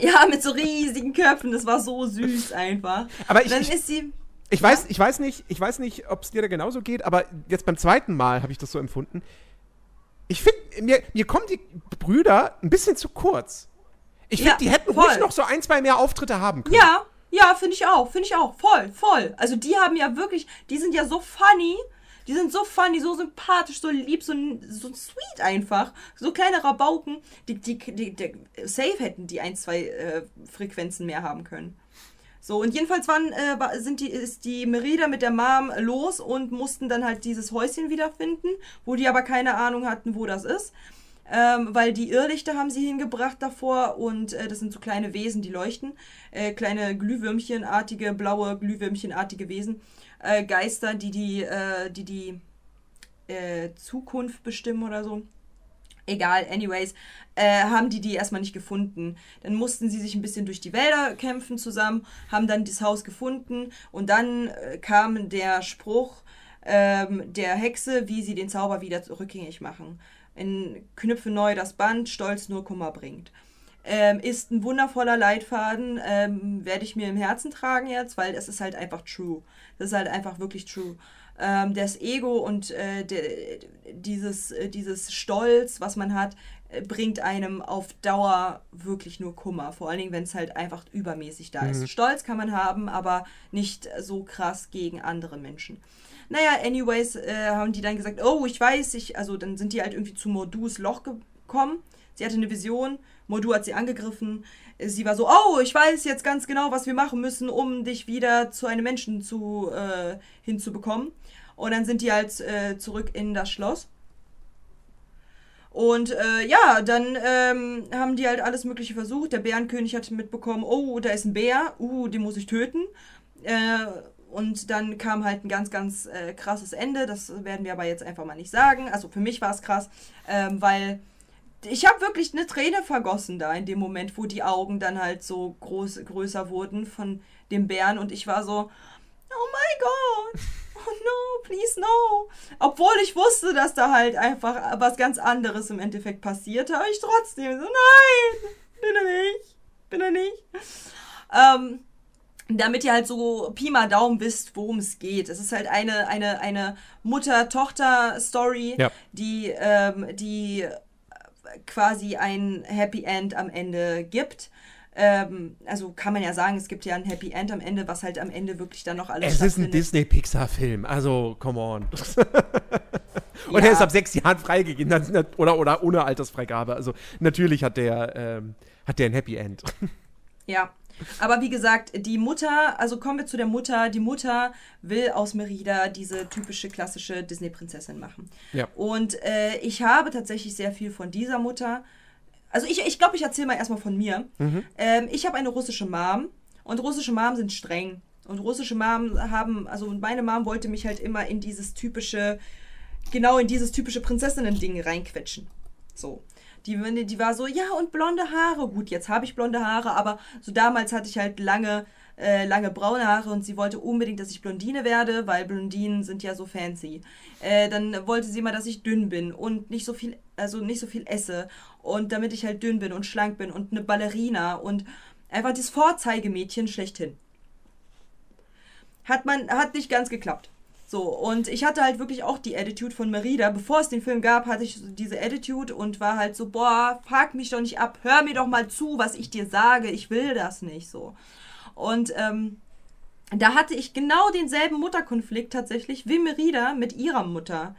Ja, mit so riesigen Köpfen. Das war so süß einfach. Aber ich- dann ich- ist sie. Ich weiß, ich weiß nicht, ich weiß nicht, ob es dir da genauso geht, aber jetzt beim zweiten Mal habe ich das so empfunden. Ich finde, mir, mir kommen die Brüder ein bisschen zu kurz. Ich finde, Ja, die hätten voll. ruhig noch so ein, zwei mehr Auftritte haben können. Ja, ja, finde ich auch. Finde ich auch. Voll, voll. Also die haben ja wirklich, die sind ja so funny. Die sind so funny, so sympathisch, so lieb, so, so sweet einfach. So kleine Rabauken. Die, die, die, die, safe hätten die ein, zwei äh, Frequenzen mehr haben können. So, und jedenfalls waren, äh, sind die, ist die Merida mit der Mom los und mussten dann halt dieses Häuschen wiederfinden, wo die aber keine Ahnung hatten, wo das ist. Ähm, weil die Irrlichter haben sie hingebracht davor und äh, das sind so kleine Wesen, die leuchten. Äh, kleine Glühwürmchenartige, blaue Glühwürmchenartige Wesen. Äh, Geister, die die, äh, die, die äh, Zukunft bestimmen oder so. Egal, anyways, äh, haben die die erstmal nicht gefunden. Dann mussten sie sich ein bisschen durch die Wälder kämpfen zusammen, haben dann das Haus gefunden und dann kam der Spruch ähm, der Hexe, wie sie den Zauber wieder rückgängig machen. In Knüpfe neu das Band, Stolz nur Kummer bringt. Ähm, ist ein wundervoller Leitfaden, ähm, werde ich mir im Herzen tragen jetzt, weil es ist halt einfach true. Das ist halt einfach wirklich true. Ähm, das Ego und äh, der, dieses, äh, dieses Stolz, was man hat, äh, bringt einem auf Dauer wirklich nur Kummer. Vor allen Dingen, wenn es halt einfach übermäßig da ist. Stolz kann man haben, aber nicht so krass gegen andere Menschen. Naja, anyways, äh, haben die dann gesagt, oh, ich weiß, ich, also dann sind die halt irgendwie zu Modus Loch gekommen. Sie hatte eine Vision, Mordu hat sie angegriffen. Sie war so, oh, ich weiß jetzt ganz genau, was wir machen müssen, um dich wieder zu einem Menschen zu, äh, hinzubekommen. Und dann sind die halt äh, zurück in das Schloss. Und äh, ja, dann ähm, haben die halt alles Mögliche versucht. Der Bärenkönig hat mitbekommen, oh, da ist ein Bär, uh, den muss ich töten. Äh, und dann kam halt ein ganz, ganz äh, krasses Ende. Das werden wir aber jetzt einfach mal nicht sagen. Also für mich war es krass, ähm, weil ich habe wirklich eine Träne vergossen da in dem Moment, wo die Augen dann halt so groß, größer wurden von dem Bären. Und ich war so, oh my God, oh no, please no. Obwohl ich wusste, dass da halt einfach was ganz anderes im Endeffekt passiert, habe ich trotzdem so, nein, bitte nicht, bitte nicht. Ähm, damit ihr halt so Pi mal Daumen wisst, worum es geht. Es ist halt eine, eine, eine Mutter-Tochter-Story, Ja. die, ähm, die äh, quasi ein Happy End am Ende gibt. Ähm, also kann man ja sagen, es gibt ja ein Happy End am Ende, was halt am Ende wirklich dann noch alles Es ist ein. Disney-Pixar-Film, also come on. Und Ja. er ist ab sechs Jahren freigegeben, oder, oder ohne Altersfreigabe. Also natürlich hat der, ähm, hat der ein Happy End. Ja. Aber wie gesagt, die Mutter, also kommen wir zu der Mutter. Die Mutter will aus Merida diese typische klassische Disney-Prinzessin machen. Ja. Und äh, ich habe tatsächlich sehr viel von dieser Mutter. Also ich glaube, ich, glaub, ich erzähle mal erstmal von mir. Ähm, ich habe eine russische Mom und russische Mom sind streng. Und russische Mom haben, also meine Mom wollte mich halt immer in dieses typische, genau in dieses typische Prinzessinnen-Ding reinquetschen. So. Die, die war so, ja, und blonde Haare. Gut, jetzt habe ich blonde Haare, aber so damals hatte ich halt lange, äh, lange braune Haare und sie wollte unbedingt, dass ich Blondine werde, weil Blondinen sind ja so fancy. Äh, dann wollte sie mal, dass ich dünn bin und nicht so viel, also nicht so viel esse. Und damit ich halt dünn bin und schlank bin und eine Ballerina und einfach das Vorzeigemädchen schlechthin. Hat man, hat nicht ganz geklappt. So, und ich hatte halt wirklich auch die Attitude von Merida. Bevor es den Film gab, hatte ich diese Attitude und war halt so, boah, frag mich doch nicht ab, hör mir doch mal zu, was ich dir sage, ich will das nicht so. Und ähm, da hatte ich genau denselben Mutterkonflikt tatsächlich wie Merida mit ihrer Mutter.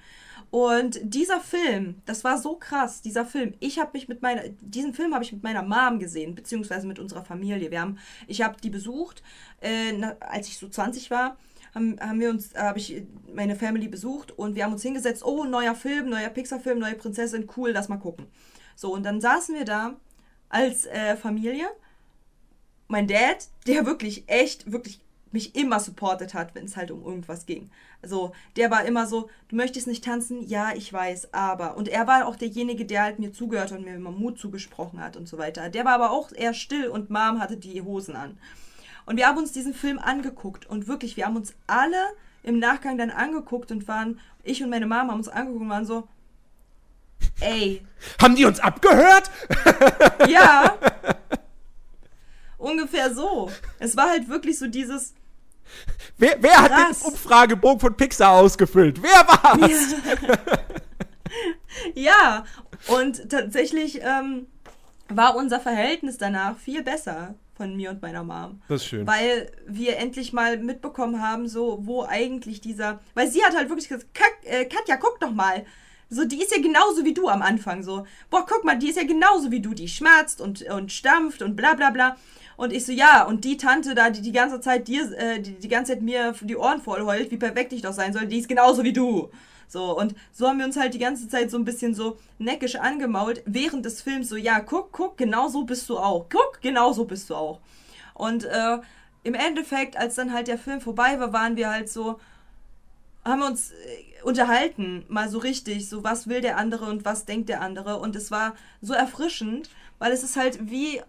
Und dieser Film, das war so krass, dieser Film. Ich habe mich mit meiner, diesen Film habe ich mit meiner Mom gesehen, beziehungsweise mit unserer Familie. Wir haben, ich habe die besucht, äh, als ich so 20 war, haben, haben wir uns, habe ich meine Family besucht und wir haben uns hingesetzt, oh, neuer Film, neuer Pixar-Film, neue Prinzessin, cool, lass mal gucken. So, und dann saßen wir da als äh, Familie. Mein Dad, der wirklich echt, wirklich mich immer supportet hat, wenn es halt um irgendwas ging. Also der war immer so, du möchtest nicht tanzen? Ja, ich weiß, aber. Und er war auch derjenige, der halt mir zugehört und mir immer Mut zugesprochen hat und so weiter. Der war aber auch eher still und Mom hatte die Hosen an. Und wir haben uns diesen Film angeguckt und wirklich, wir haben uns alle im Nachgang dann angeguckt und waren, ich und meine Mama haben uns angeguckt und waren so, ey. Haben die uns abgehört? Ja. Ungefähr so. Es war halt wirklich so dieses, Wer, wer hat den Umfragebogen von Pixar ausgefüllt? Wer war's? Ja, und tatsächlich ähm, war unser Verhältnis danach viel besser von mir und meiner Mom. Das ist schön. Weil wir endlich mal mitbekommen haben, so, wo eigentlich dieser. Weil sie hat halt wirklich gesagt, äh, Katja, guck doch mal. So, die ist ja genauso wie du am Anfang. So, boah, guck mal, die ist ja genauso wie du. Die schmerzt und, und stampft und bla bla bla. Und ich so, ja, und die Tante da, die die ganze Zeit dir, äh, die, die ganze Zeit mir die Ohren voll heult, wie perfekt ich doch sein soll, die ist genauso wie du. So, und so haben wir uns halt die ganze Zeit so ein bisschen so neckisch angemault, während des Films so, ja, guck, guck, genau so bist du auch. Guck, genau so bist du auch. Und äh, im Endeffekt, als dann halt der Film vorbei war, waren wir halt so, haben wir uns äh, unterhalten, mal so richtig, so was will der andere und was denkt der andere. Und es war so erfrischend, weil es ist halt wie,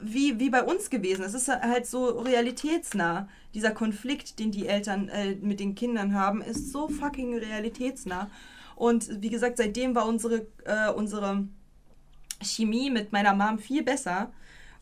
wie, wie bei uns gewesen. Es ist halt so realitätsnah. Dieser Konflikt, den die Eltern äh, mit den Kindern haben, ist so fucking realitätsnah. Und wie gesagt, seitdem war unsere, äh, unsere Chemie mit meiner Mom viel besser.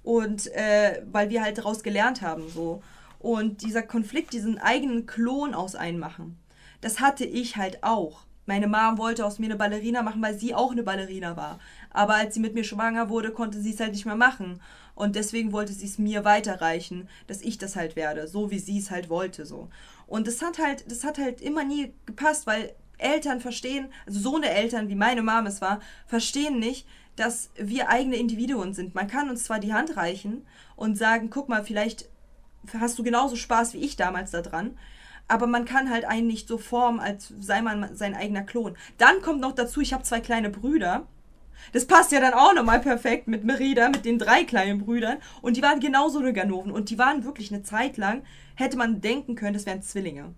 Und äh, weil wir halt daraus gelernt haben, so. Und dieser Konflikt, diesen eigenen Klon aus einmachen, das hatte ich halt auch. Meine Mom wollte aus mir eine Ballerina machen, weil sie auch eine Ballerina war. Aber als sie mit mir schwanger wurde, konnte sie es halt nicht mehr machen. Und deswegen wollte sie es mir weiterreichen, dass ich das halt werde, so wie sie es halt wollte, so. Und das hat halt, das hat halt immer nie gepasst, weil Eltern verstehen, also so eine Eltern wie meine Mom es war, verstehen nicht, dass wir eigene Individuen sind. Man kann uns zwar die Hand reichen und sagen, guck mal, vielleicht hast du genauso Spaß wie ich damals da dran. Aber man kann halt einen nicht so formen, als sei man sein eigener Klon. Dann kommt noch dazu, ich habe zwei kleine Brüder. Das passt ja dann auch nochmal perfekt mit Merida, mit den drei kleinen Brüdern. Und die waren genauso eine Ganoven. Und die waren wirklich eine Zeit lang, hätte man denken können, das wären Zwillinge.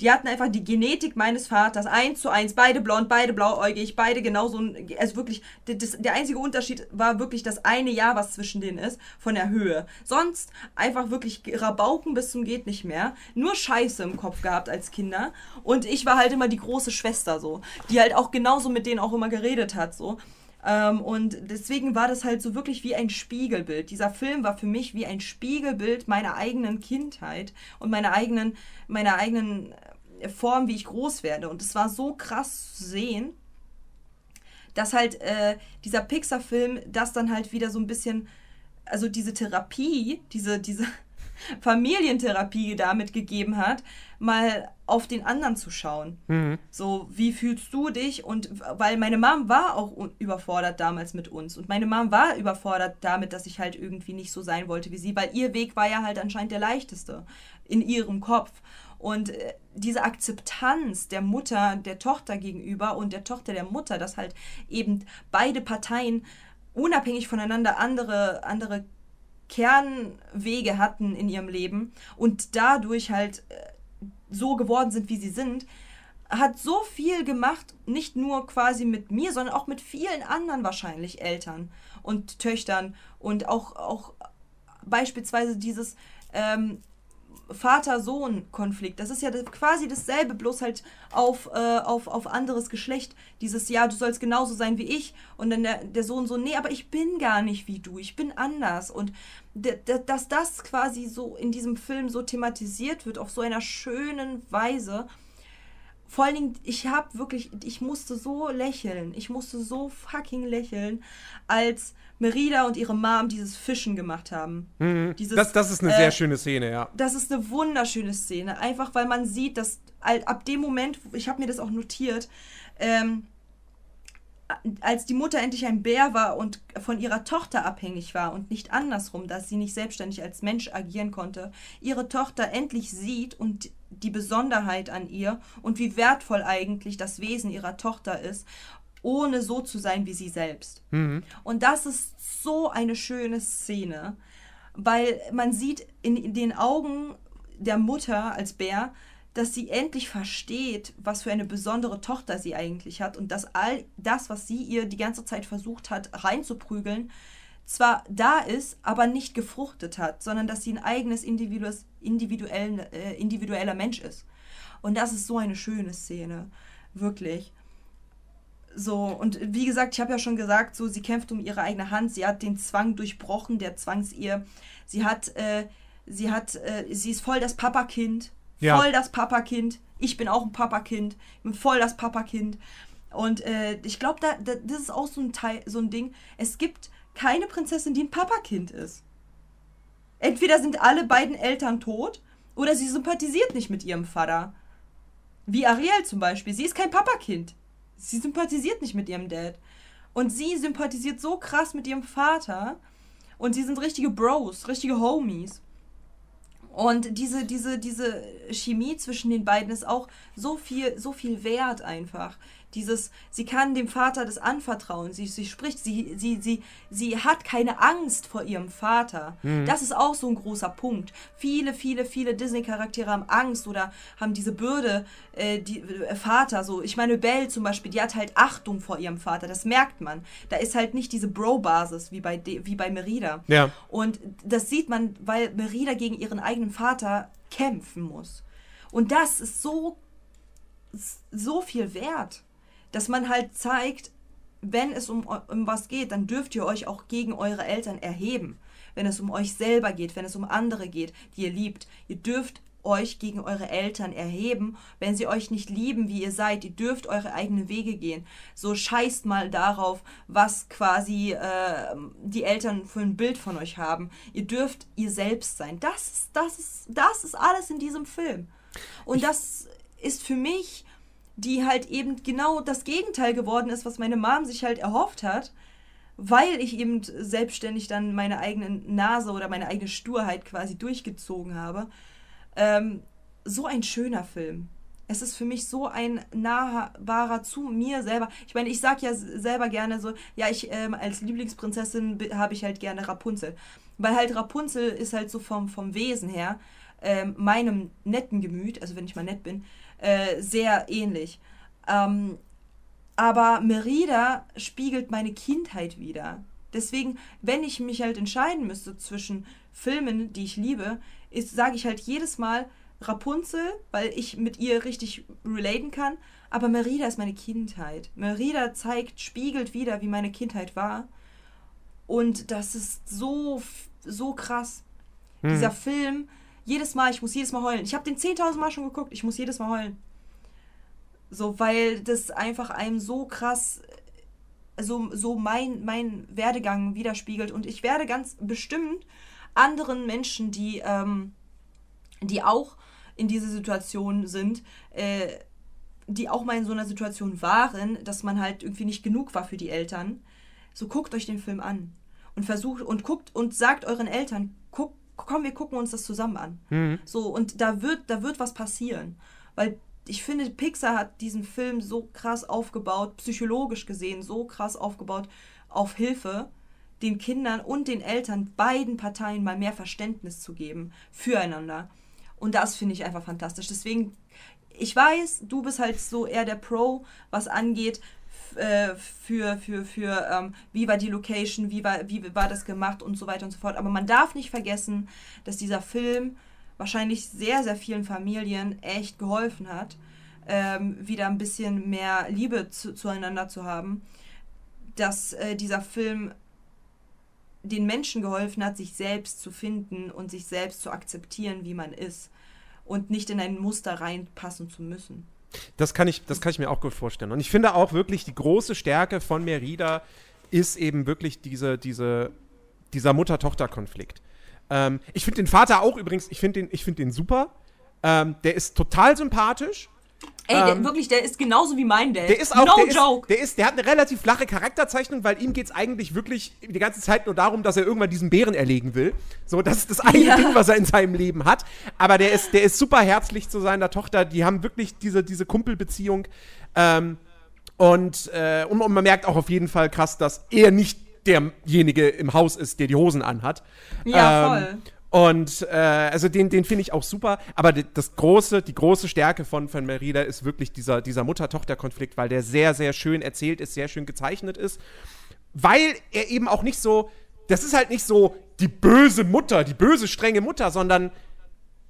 Die hatten einfach die Genetik meines Vaters, eins zu eins, beide blond, beide blauäugig, beide genauso, also wirklich, das, der einzige Unterschied war wirklich das eine Jahr, was zwischen denen ist, von der Höhe. Sonst einfach wirklich Rabauken bis zum geht nicht mehr, nur Scheiße im Kopf gehabt als Kinder und ich war halt immer die große Schwester so, die halt auch genauso mit denen auch immer geredet hat so. Ähm, und deswegen war das halt so wirklich wie ein Spiegelbild. Dieser Film war für mich wie ein Spiegelbild meiner eigenen Kindheit und meiner eigenen, meiner eigenen äh, Form, wie ich groß werde. Und es war so krass zu sehen, dass halt äh, dieser Pixar-Film das dann halt wieder so ein bisschen, also diese Therapie, diese, diese Familientherapie damit gegeben hat, mal auf den anderen zu schauen. So, wie fühlst du dich? Und weil meine Mom war auch überfordert damals mit uns. Und meine Mom war überfordert damit, dass ich halt irgendwie nicht so sein wollte wie sie, weil ihr Weg war ja halt anscheinend der leichteste in ihrem Kopf. Und äh, diese Akzeptanz der Mutter der Tochter gegenüber und der Tochter der Mutter, dass halt eben beide Parteien unabhängig voneinander andere, andere Kernwege hatten in ihrem Leben und dadurch halt äh, so geworden sind, wie sie sind, hat so viel gemacht, nicht nur quasi mit mir, sondern auch mit vielen anderen wahrscheinlich Eltern und Töchtern und auch, auch beispielsweise dieses ähm, Vater-Sohn-Konflikt. Das ist ja quasi dasselbe, bloß halt auf, äh, auf, auf anderes Geschlecht. Dieses, ja, du sollst genauso sein wie ich. Und dann der, der Sohn so, nee, aber ich bin gar nicht wie du, ich bin anders. Und dass das quasi so in diesem Film so thematisiert wird, auf so einer schönen Weise, vor allen Dingen, ich habe wirklich, ich musste so lächeln, ich musste so fucking lächeln, als Merida und ihre Mom dieses Fischen gemacht haben. Mhm. Dieses, das, das ist eine äh, sehr schöne Szene, ja. Das ist eine wunderschöne Szene, einfach weil man sieht, dass ab dem Moment, ich habe mir das auch notiert, ähm, als die Mutter endlich ein Bär war und von ihrer Tochter abhängig war und nicht andersrum, dass sie nicht selbstständig als Mensch agieren konnte, ihre Tochter endlich sieht und die Besonderheit an ihr und wie wertvoll eigentlich das Wesen ihrer Tochter ist, ohne so zu sein wie sie selbst. Und das ist so eine schöne Szene, weil man sieht in, in den Augen der Mutter als Bär, dass sie endlich versteht, was für eine besondere Tochter sie eigentlich hat und dass all das, was sie ihr die ganze Zeit versucht hat reinzuprügeln, zwar da ist, aber nicht gefruchtet hat, sondern dass sie ein eigenes individuelles, individuell, äh, individueller Mensch ist. Und das ist so eine schöne Szene, wirklich. So, und wie gesagt, ich habe ja schon gesagt, so, sie kämpft um ihre eigene Hand, sie hat den Zwang durchbrochen, der zwangs ihr, sie hat, äh, sie hat, äh, sie ist voll das Papakind, Ja. voll das Papakind, ich bin auch ein Papakind, ich bin voll das Papakind. Und äh, ich glaube, da, da, das ist auch so ein Teil, so ein Ding, es gibt keine Prinzessin, die ein Papakind ist. Entweder sind alle beiden Eltern tot oder sie sympathisiert nicht mit ihrem Vater. Wie Ariel zum Beispiel. Sie ist kein Papakind. Sie sympathisiert nicht mit ihrem Dad. Und sie sympathisiert so krass mit ihrem Vater. Und sie sind richtige Bros, richtige Homies. Und diese, diese, diese Chemie zwischen den beiden ist auch so viel, so viel wert einfach. Dieses, sie kann dem Vater das anvertrauen, sie, sie spricht, sie, sie, sie, sie hat keine Angst vor ihrem Vater. Das ist auch so ein großer Punkt. Viele, viele, viele Disney-Charaktere haben Angst oder haben diese Bürde, äh, die äh, Vater, so. Ich meine, Belle zum Beispiel, die hat halt Achtung vor ihrem Vater, das merkt man. Da ist halt nicht diese Bro-Basis wie bei, de, wie bei Merida. Ja. Und das sieht man, weil Merida gegen ihren eigenen Vater kämpfen muss. Und das ist so, so viel wert, dass man halt zeigt, wenn es um, um was geht, dann dürft ihr euch auch gegen eure Eltern erheben. Wenn es um euch selber geht, wenn es um andere geht, die ihr liebt. Ihr dürft euch gegen eure Eltern erheben, wenn sie euch nicht lieben, wie ihr seid. Ihr dürft eure eigenen Wege gehen. So scheißt mal darauf, was quasi äh, die Eltern für ein Bild von euch haben. Ihr dürft ihr selbst sein. Das ist, das ist, das ist alles in diesem Film. Und das ist für mich, die halt eben genau das Gegenteil geworden ist, was meine Mom sich halt erhofft hat, weil ich eben selbstständig dann meine eigene Nase oder meine eigene Sturheit quasi durchgezogen habe. Ähm, so ein schöner Film. Es ist für mich so ein nahbarer zu mir selber. Ich meine, ich sag ja selber gerne so, ja, ich ähm, als Lieblingsprinzessin habe ich halt gerne Rapunzel. Weil halt Rapunzel ist halt so vom, vom Wesen her ähm, meinem netten Gemüt, also wenn ich mal nett bin, äh, sehr ähnlich. Ähm, aber Merida spiegelt meine Kindheit wieder. Deswegen, wenn ich mich halt entscheiden müsste zwischen Filmen, die ich liebe, sage ich halt jedes Mal Rapunzel, weil ich mit ihr richtig relaten kann. Aber Merida ist meine Kindheit. Merida zeigt, spiegelt wieder, wie meine Kindheit war. Und das ist so, so krass. Dieser Film, jedes Mal, ich muss jedes Mal heulen. Ich habe den 10.000 Mal schon geguckt, ich muss jedes Mal heulen. So, weil das einfach einem so krass, äh, so, so mein, mein Werdegang widerspiegelt. Und ich werde ganz bestimmt anderen Menschen, die, ähm, die auch in dieser Situation sind, äh, die auch mal in so einer Situation waren, dass man halt irgendwie nicht genug war für die Eltern, so guckt euch den Film an und versucht und guckt und sagt euren Eltern, guck, komm, wir gucken uns das zusammen an. So und da wird da wird was passieren, weil ich finde Pixar hat diesen Film so krass aufgebaut, psychologisch gesehen so krass aufgebaut auf Hilfe den Kindern und den Eltern beiden Parteien mal mehr Verständnis zu geben füreinander. Und das finde ich einfach fantastisch. Deswegen, ich weiß, du bist halt so eher der Pro, was angeht, äh, für, für, für ähm, wie war die Location, wie war, wie war das gemacht und so weiter und so fort. Aber man darf nicht vergessen, dass dieser Film wahrscheinlich sehr, sehr vielen Familien echt geholfen hat, ähm, wieder ein bisschen mehr Liebe zu, zueinander zu haben. Dass äh, dieser Film den Menschen geholfen hat, sich selbst zu finden und sich selbst zu akzeptieren, wie man ist und nicht in ein Muster reinpassen zu müssen. Das kann, ich, das kann ich mir auch gut vorstellen. Und ich finde auch wirklich, die große Stärke von Merida ist eben wirklich diese, diese, dieser Mutter-Tochter-Konflikt. Ähm, ich finde den Vater auch übrigens, ich finde den, find den super. Ähm, der ist total sympathisch. Ey, der, Ähm, wirklich, der ist genauso wie mein Dad. Der ist auch, no der, joke. Ist, der, ist, der hat eine relativ flache Charakterzeichnung, weil ihm geht es eigentlich wirklich die ganze Zeit nur darum, dass er irgendwann diesen Bären erlegen will. So, das ist das eine Ja. Ding, was er in seinem Leben hat. Aber der ist, der ist super herzlich zu seiner Tochter. Die haben wirklich diese, diese Kumpelbeziehung. Ähm, und, äh, und, und man merkt auch auf jeden Fall krass, dass er nicht derjenige im Haus ist, der die Hosen anhat. Ja, Ähm, voll. Und äh, also den, den finde ich auch super. Aber die, das große, die große Stärke von, von Merida ist wirklich dieser, dieser Mutter-Tochter-Konflikt, weil der sehr, sehr schön erzählt ist, sehr schön gezeichnet ist. Weil er eben auch nicht so, das ist halt nicht so die böse Mutter, die böse, strenge Mutter, sondern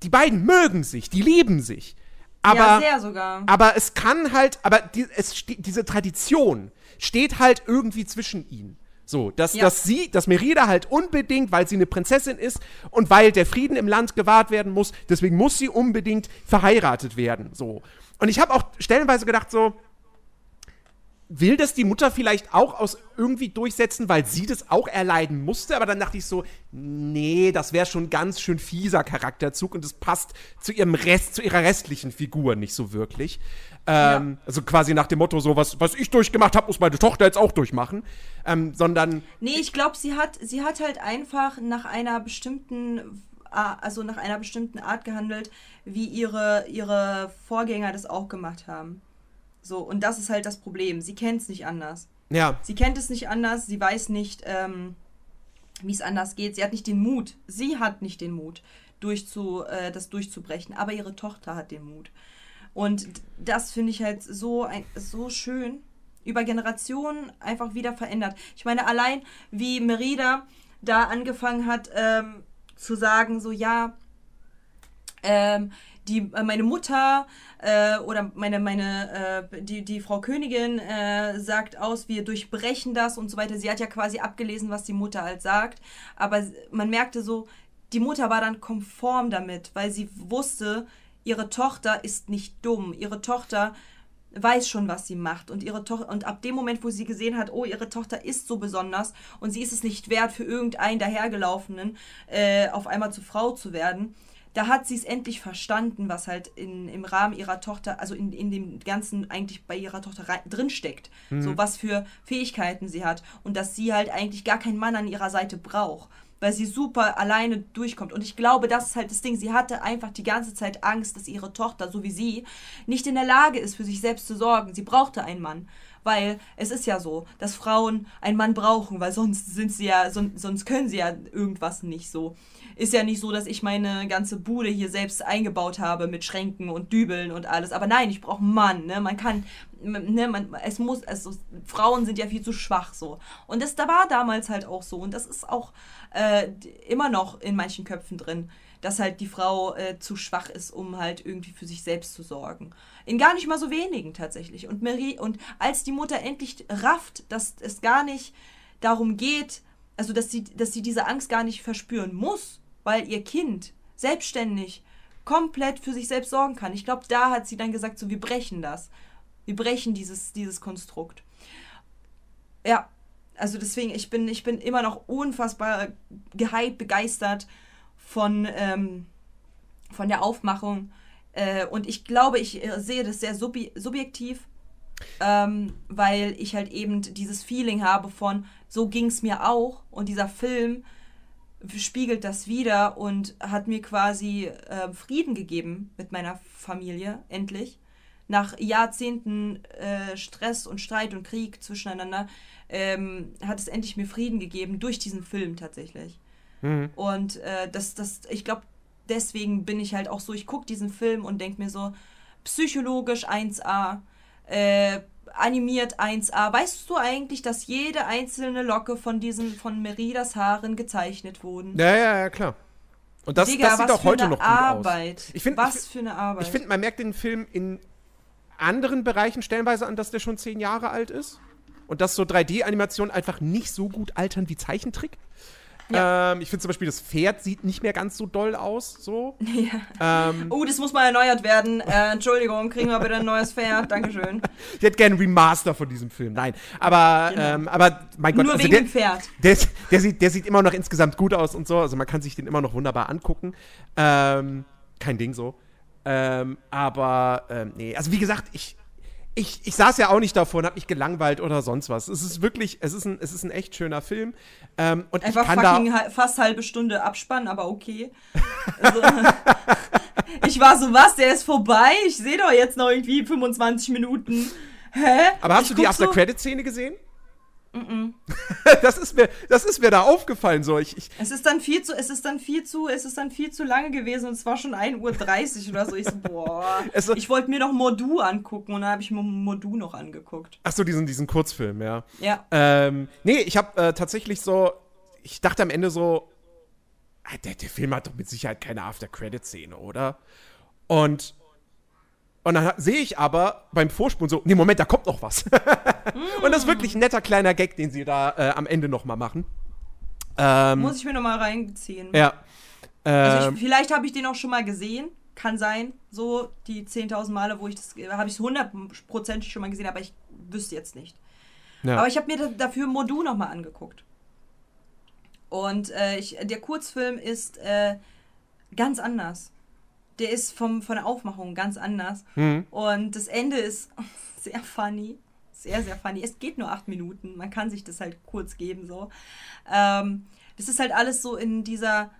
die beiden mögen sich, die lieben sich. Aber, ja, sehr sogar. aber es kann halt, aber die, es diese Tradition steht halt irgendwie zwischen ihnen. So, dass, Ja. dass sie, dass Merida halt unbedingt, weil sie eine Prinzessin ist und weil der Frieden im Land gewahrt werden muss, deswegen muss sie unbedingt verheiratet werden. So. Und ich habe auch stellenweise gedacht, so, will das die Mutter vielleicht auch aus irgendwie durchsetzen, weil sie das auch erleiden musste, aber dann dachte ich so, nee, das wäre schon ganz schön fieser Charakterzug und es passt zu ihrem Rest, zu ihrer restlichen Figur nicht so wirklich. Ähm, Also quasi nach dem Motto, so was, was ich durchgemacht habe, muss meine Tochter jetzt auch durchmachen. Ähm, sondern Nee, ich glaube, sie hat, sie hat halt einfach nach einer bestimmten, also nach einer bestimmten Art gehandelt, wie ihre, ihre Vorgänger das auch gemacht haben. So, und das ist halt das Problem. Sie kennt es nicht anders. ja, Sie kennt es nicht anders, sie weiß nicht, ähm, wie es anders geht. Sie hat nicht den Mut. Sie hat nicht den Mut, durchzu, äh, das durchzubrechen, aber ihre Tochter hat den Mut. Und das finde ich halt so, ein, so schön. Über Generationen einfach wieder verändert. Ich meine, allein wie Merida da angefangen hat ähm, zu sagen, so ja, ähm, die, äh, meine Mutter äh, oder meine, meine, äh, die, die Frau Königin äh, sagt aus, wir durchbrechen das und so weiter. Sie hat ja quasi abgelesen, was die Mutter halt sagt. Aber man merkte so, die Mutter war dann konform damit, weil sie wusste, ihre Tochter ist nicht dumm. Ihre Tochter weiß schon, was sie macht. Und ihre und ab dem Moment, wo sie gesehen hat, oh, ihre Tochter ist so besonders und sie ist es nicht wert, für irgendeinen dahergelaufenen äh, auf einmal zur Frau zu werden, da hat sie es endlich verstanden, was halt in, im Rahmen ihrer Tochter, also in, in dem Ganzen eigentlich bei ihrer Tochter rein- drinsteckt. So was für Fähigkeiten sie hat. Und dass sie halt eigentlich gar keinen Mann an ihrer Seite braucht. Weil sie super alleine durchkommt. Und ich glaube, das ist halt das Ding. Sie hatte einfach die ganze Zeit Angst, dass ihre Tochter, so wie sie, nicht in der Lage ist, für sich selbst zu sorgen. Sie brauchte einen Mann. Weil es ist ja so, dass Frauen einen Mann brauchen, weil sonst sind sie ja, son sonst können sie ja irgendwas nicht so. Ist ja nicht so, dass ich meine ganze Bude hier selbst eingebaut habe mit Schränken und Dübeln und alles. Aber nein, ich brauche einen Mann. Ne? Man kann, ne, man, es muss, also Frauen sind ja viel zu schwach so. Und das da war damals halt auch so. Und das ist auch äh, immer noch in manchen Köpfen drin, dass halt die Frau äh, zu schwach ist, um halt irgendwie für sich selbst zu sorgen. In gar nicht mal so wenigen tatsächlich. Und Marie, und als die Mutter endlich rafft, dass es gar nicht darum geht, also dass sie, dass sie diese Angst gar nicht verspüren muss, weil ihr Kind selbstständig komplett für sich selbst sorgen kann. Ich glaube, da hat sie dann gesagt, so wir brechen das. Wir brechen dieses, dieses Konstrukt. Ja, also deswegen, ich bin, ich bin immer noch unfassbar gehypt, begeistert von, ähm, von der Aufmachung. Äh, und ich glaube, ich äh, sehe das sehr subi subjektiv, ähm, weil ich halt eben dieses Feeling habe von, so ging es mir auch. Und dieser Film spiegelt das wieder und hat mir quasi äh, Frieden gegeben mit meiner Familie, endlich. Nach Jahrzehnten äh, Stress und Streit und Krieg zwischeneinander ähm, hat es endlich mir Frieden gegeben durch diesen Film tatsächlich. Und äh, das, das, ich glaube, deswegen bin ich halt auch so, ich gucke diesen Film und denke mir so, psychologisch 1A, äh, animiert 1A. Weißt du eigentlich, dass jede einzelne Locke von diesen, von Meridas Haaren gezeichnet wurden? ja, ja, ja, klar. Und das, Digga, das sieht auch heute noch gut Arbeit. aus. Ich find, was ich, für eine Arbeit. Ich finde, man merkt den Film in anderen Bereichen stellenweise an, dass der schon zehn Jahre alt ist. Und dass so 3D-Animationen einfach nicht so gut altern wie Zeichentrick. Ja. Ähm, ich finde zum Beispiel, das Pferd sieht nicht mehr ganz so doll aus. So. Ja. Ähm, Oh, das muss mal erneuert werden. Äh, Entschuldigung, kriegen wir bitte ein neues Pferd. Dankeschön. ich hätte gerne ein Remaster von diesem Film. Nein. Aber, Genau. ähm, aber mein Gott, Nur also wegen der, dem Pferd. der, der, sieht, der sieht immer noch insgesamt gut aus und so. Also man kann sich den immer noch wunderbar angucken. Ähm, kein Ding so. Ähm, aber ähm, nee, also wie gesagt, ich, ich, ich saß ja auch nicht davor und hab mich gelangweilt oder sonst was. Es ist wirklich, es ist ein, es ist ein echt schöner Film. Ähm, und Einfach ich kann da, fucking hal- fast halbe Stunde Abspann, aber okay. Also, ich war so, was, der ist vorbei? Ich sehe doch jetzt noch irgendwie 25 Minuten. Hä? Aber hast ich du die After-Credit-Szene gesehen? das, ist mir, das ist mir da aufgefallen. So. Ich, ich, Es ist dann viel zu, es ist dann viel zu, es ist dann viel zu lange gewesen und es war schon 1.30 Uhr oder so. Ich so, boah. Ich wollte mir noch Mordu angucken und dann habe ich mir Mordu noch angeguckt. ach so, diesen, diesen Kurzfilm, ja. Ja. Ähm, nee, ich habe äh, tatsächlich so, ich dachte am Ende so, ah, der, der Film hat doch mit Sicherheit keine After-Credit-Szene, oder? Und, und dann sehe ich aber beim Vorspulen so, nee, Moment, da kommt noch was. und das ist wirklich ein netter kleiner Gag, den sie da äh, am Ende noch mal machen. Ähm, Muss ich mir noch mal reinziehen. ja. Also Ähm, ich, vielleicht habe ich den auch schon mal gesehen. Kann sein. So die 10.000 Male, wo ich das, habe ich es hundertprozentig schon mal gesehen, aber ich wüsste jetzt nicht. ja. Aber ich habe mir da, dafür Modu noch mal angeguckt. Und äh, ich, der Kurzfilm ist äh, ganz anders. Der ist vom, von der Aufmachung ganz anders. Mhm. Und das Ende ist sehr funny. Sehr, sehr funny. Es geht nur acht Minuten. Man kann sich das halt kurz geben, so. Ähm, das ist halt alles so in dieser.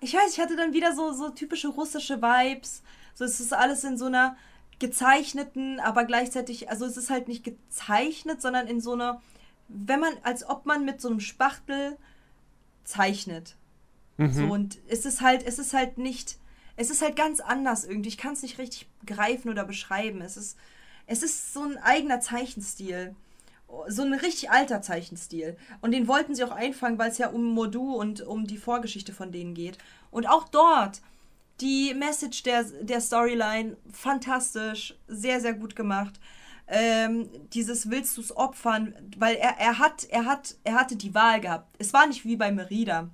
Ich weiß, ich hatte dann wieder so, so typische russische Vibes. So, es ist alles in so einer gezeichneten, aber gleichzeitig, also es ist halt nicht gezeichnet, sondern in so einer, wenn man, als ob man mit so einem Spachtel zeichnet. So, und es ist halt, es ist halt nicht, es ist halt ganz anders irgendwie. Ich kann es nicht richtig greifen oder beschreiben. Es ist, es ist so ein eigener Zeichenstil. So ein richtig alter Zeichenstil. Und den wollten sie auch einfangen, weil es ja um Modu und um die Vorgeschichte von denen geht. Und auch dort, die Message der, der Storyline, fantastisch, sehr, sehr gut gemacht. Ähm, dieses willst du's opfern, weil er, er hat, er hat, er hatte die Wahl gehabt. Es war nicht wie bei Merida,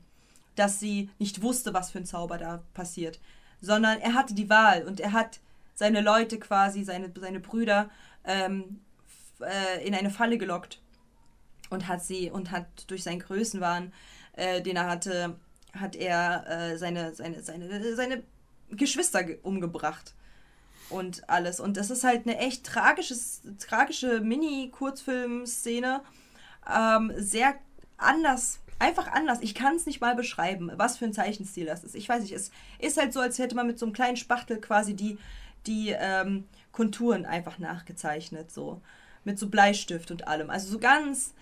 dass sie nicht wusste, was für ein Zauber da passiert, sondern er hatte die Wahl und er hat seine Leute quasi, seine, seine Brüder ähm, äh, in eine Falle gelockt und hat sie und hat durch seinen Größenwahn, äh, den er hatte, hat er äh, seine, seine, seine, seine Geschwister ge- umgebracht und alles. Und das ist halt eine echt tragisches, tragische Mini-Kurzfilm-Szene. Ähm, sehr anders, einfach anders. Ich kann es nicht mal beschreiben, was für ein Zeichenstil das ist. Ich weiß nicht, es ist halt so, als hätte man mit so einem kleinen Spachtel quasi die, die ähm, Konturen einfach nachgezeichnet, so. Mit so Bleistift und allem. Also so ganz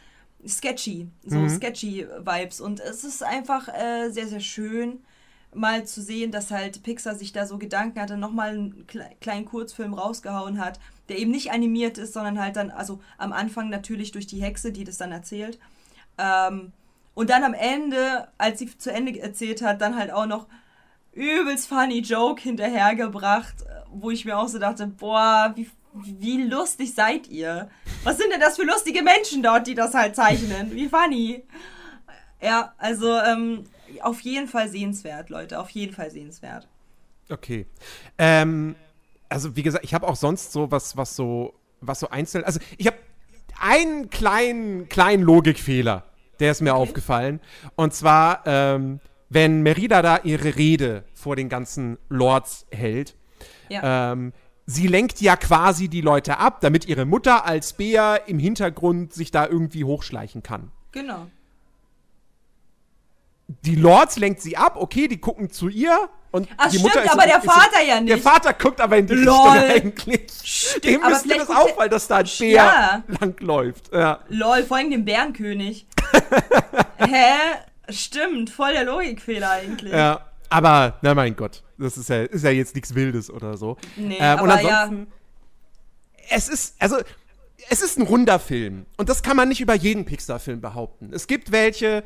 sketchy, so sketchy Vibes. Und es ist einfach äh, sehr, sehr schön, mal zu sehen, dass halt Pixar sich da so Gedanken hatte, nochmal einen kle kleinen Kurzfilm rausgehauen hat, der eben nicht animiert ist, sondern halt dann, also am Anfang natürlich durch die Hexe, die das dann erzählt. Ähm, und dann am Ende, als sie zu Ende erzählt hat, dann halt auch noch übelst funny Joke hinterhergebracht, wo ich mir auch so dachte, boah, wie, wie lustig seid ihr? Was sind denn das für lustige Menschen dort, die das halt zeichnen? Wie funny. Ja, also ähm, auf jeden Fall sehenswert, Leute, auf jeden Fall sehenswert. Okay. Ähm, also wie gesagt, ich habe auch sonst so was, was so, was so einzeln. Also ich habe einen kleinen, kleinen Logikfehler, der ist mir aufgefallen. Und zwar, ähm, wenn Merida da ihre Rede vor den ganzen Lords hält, Ja. ähm, sie lenkt ja quasi die Leute ab, damit ihre Mutter als Bär im Hintergrund sich da irgendwie hochschleichen kann. Genau. Die Lords lenkt sie ab, okay, die gucken zu ihr und Ach, die stimmt, Mutter ist aber der Vater ja nicht. Der Vater guckt aber in die Lol. Richtung eigentlich. Dem aber müsste vielleicht das er- auffallen, dass da ein Bär Ja. langläuft. Ja. Lol, vor allem den Bärenkönig. Hä? Stimmt, voll der Logikfehler eigentlich. ja. Aber, na mein Gott, das ist ja, ist ja jetzt nichts Wildes oder so. Nee, Ähm, und aber ja. ansonsten, es ist, also, es ist ein runder Film. Und das kann man nicht über jeden Pixar-Film behaupten. Es gibt welche,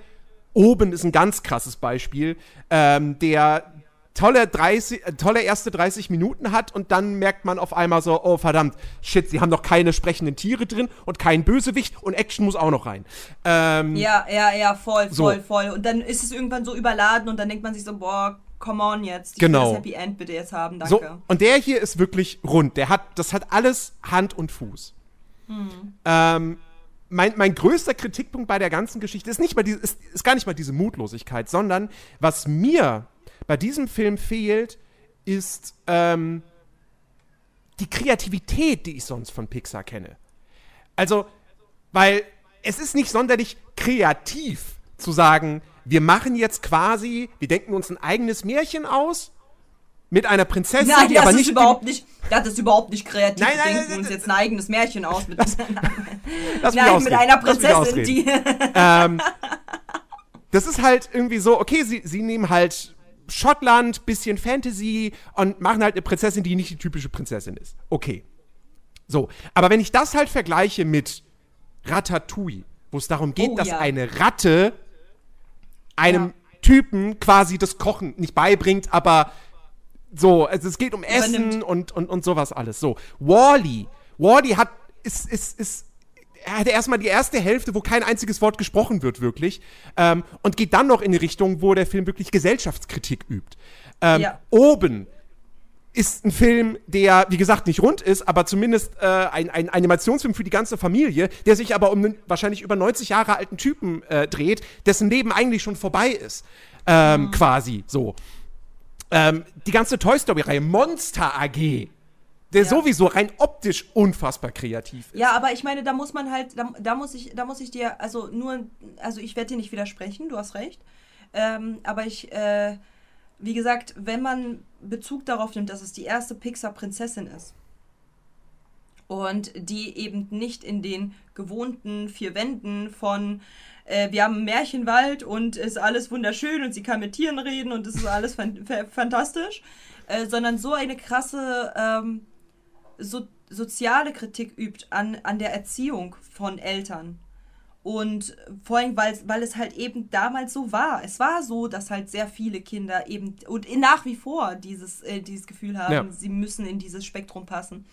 oben ist ein ganz krasses Beispiel, ähm, der tolle, 30, äh, tolle erste 30 Minuten hat und dann merkt man auf einmal so, oh verdammt, shit, sie haben noch keine sprechenden Tiere drin und kein Bösewicht und Action muss auch noch rein. Ähm, Ja, ja, ja, voll, So. voll, voll. Und dann ist es irgendwann so überladen und dann denkt man sich so, boah, come on jetzt. Ich Genau. will das Happy End bitte jetzt haben, So, danke. und der hier ist wirklich rund. Der hat, das hat alles Hand und Fuß. Ähm, mein, mein größter Kritikpunkt bei der ganzen Geschichte ist nicht mal diese, ist, ist gar nicht mal diese Mutlosigkeit, sondern was mir bei diesem Film fehlt, ist ähm, die Kreativität, die ich sonst von Pixar kenne. Also, weil es ist nicht sonderlich kreativ zu sagen, wir machen jetzt quasi, wir denken uns ein eigenes Märchen aus mit einer Prinzessin, Nein, die das aber ist nicht überhaupt nicht, das ist überhaupt nicht kreativ. Nein, nein, Wir denken nein, uns jetzt ein eigenes Märchen aus mit, Lass mich nein, mit einer Prinzessin, die. ähm, das ist halt irgendwie so, okay, sie, sie nehmen halt Schottland, bisschen Fantasy und machen halt eine Prinzessin, die nicht die typische Prinzessin ist. Okay. So, aber wenn ich das halt vergleiche mit Ratatouille, wo es darum geht, Oh, dass ja. eine Ratte einem Ja. Typen quasi das Kochen nicht beibringt, aber so, also es geht um Essen Übernimmt. und, und, und sowas alles. So, Wally. Wally hat, ist, ist, ist, er hatte erstmal die erste Hälfte, wo kein einziges Wort gesprochen wird, wirklich. Ähm, und geht dann noch in die Richtung, wo der Film wirklich Gesellschaftskritik übt. Ähm, Ja. Oben ist ein Film, der, wie gesagt, nicht rund ist, aber zumindest äh, ein, ein Animationsfilm für die ganze Familie, der sich aber um einen wahrscheinlich über 90 Jahre alten Typen äh, dreht, dessen Leben eigentlich schon vorbei ist. Ähm, Quasi so. Ähm, die ganze Toy Story-Reihe, Monster AG, der Ja. sowieso rein optisch unfassbar kreativ ist. Ja, aber ich meine, da muss man halt, da, da muss ich, da muss ich dir, also nur, also ich werde dir nicht widersprechen, du hast recht. Ähm, aber ich, äh, wie gesagt, wenn man Bezug darauf nimmt, dass es die erste Pixar-Prinzessin ist und die eben nicht in den gewohnten vier Wänden von äh, wir haben einen Märchenwald und ist alles wunderschön und sie kann mit Tieren reden und es ist alles fan fa- fantastisch, äh, sondern so eine krasse ähm, so, soziale Kritik übt an, an der Erziehung von Eltern. Und vor allem, weil, weil es halt eben damals so war. Es war so, dass halt sehr viele Kinder eben und nach wie vor dieses, äh, dieses Gefühl haben, Ja. sie müssen in dieses Spektrum passen.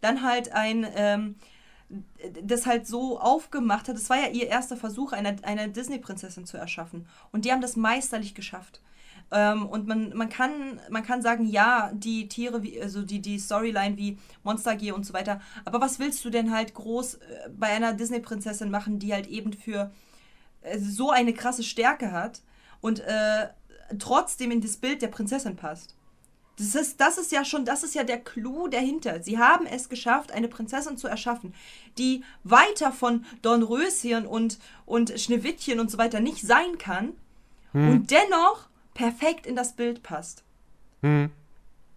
Dann halt ein, ähm, das halt so aufgemacht hat. Es war ja ihr erster Versuch, eine, eine Disney-Prinzessin zu erschaffen. Und die haben das meisterlich geschafft. Ähm, und man, man, kann, man kann sagen, ja, die Tiere, wie, also die, die Storyline wie Monster AG und so weiter. Aber was willst du denn halt groß äh, bei einer Disney-Prinzessin machen, die halt eben für äh, so eine krasse Stärke hat und äh, trotzdem in das Bild der Prinzessin passt? Das ist, das ist ja schon, das ist ja der Clou dahinter. Sie haben es geschafft, eine Prinzessin zu erschaffen, die weiter von Dornröschen und, und Schneewittchen und so weiter nicht sein kann und dennoch perfekt in das Bild passt.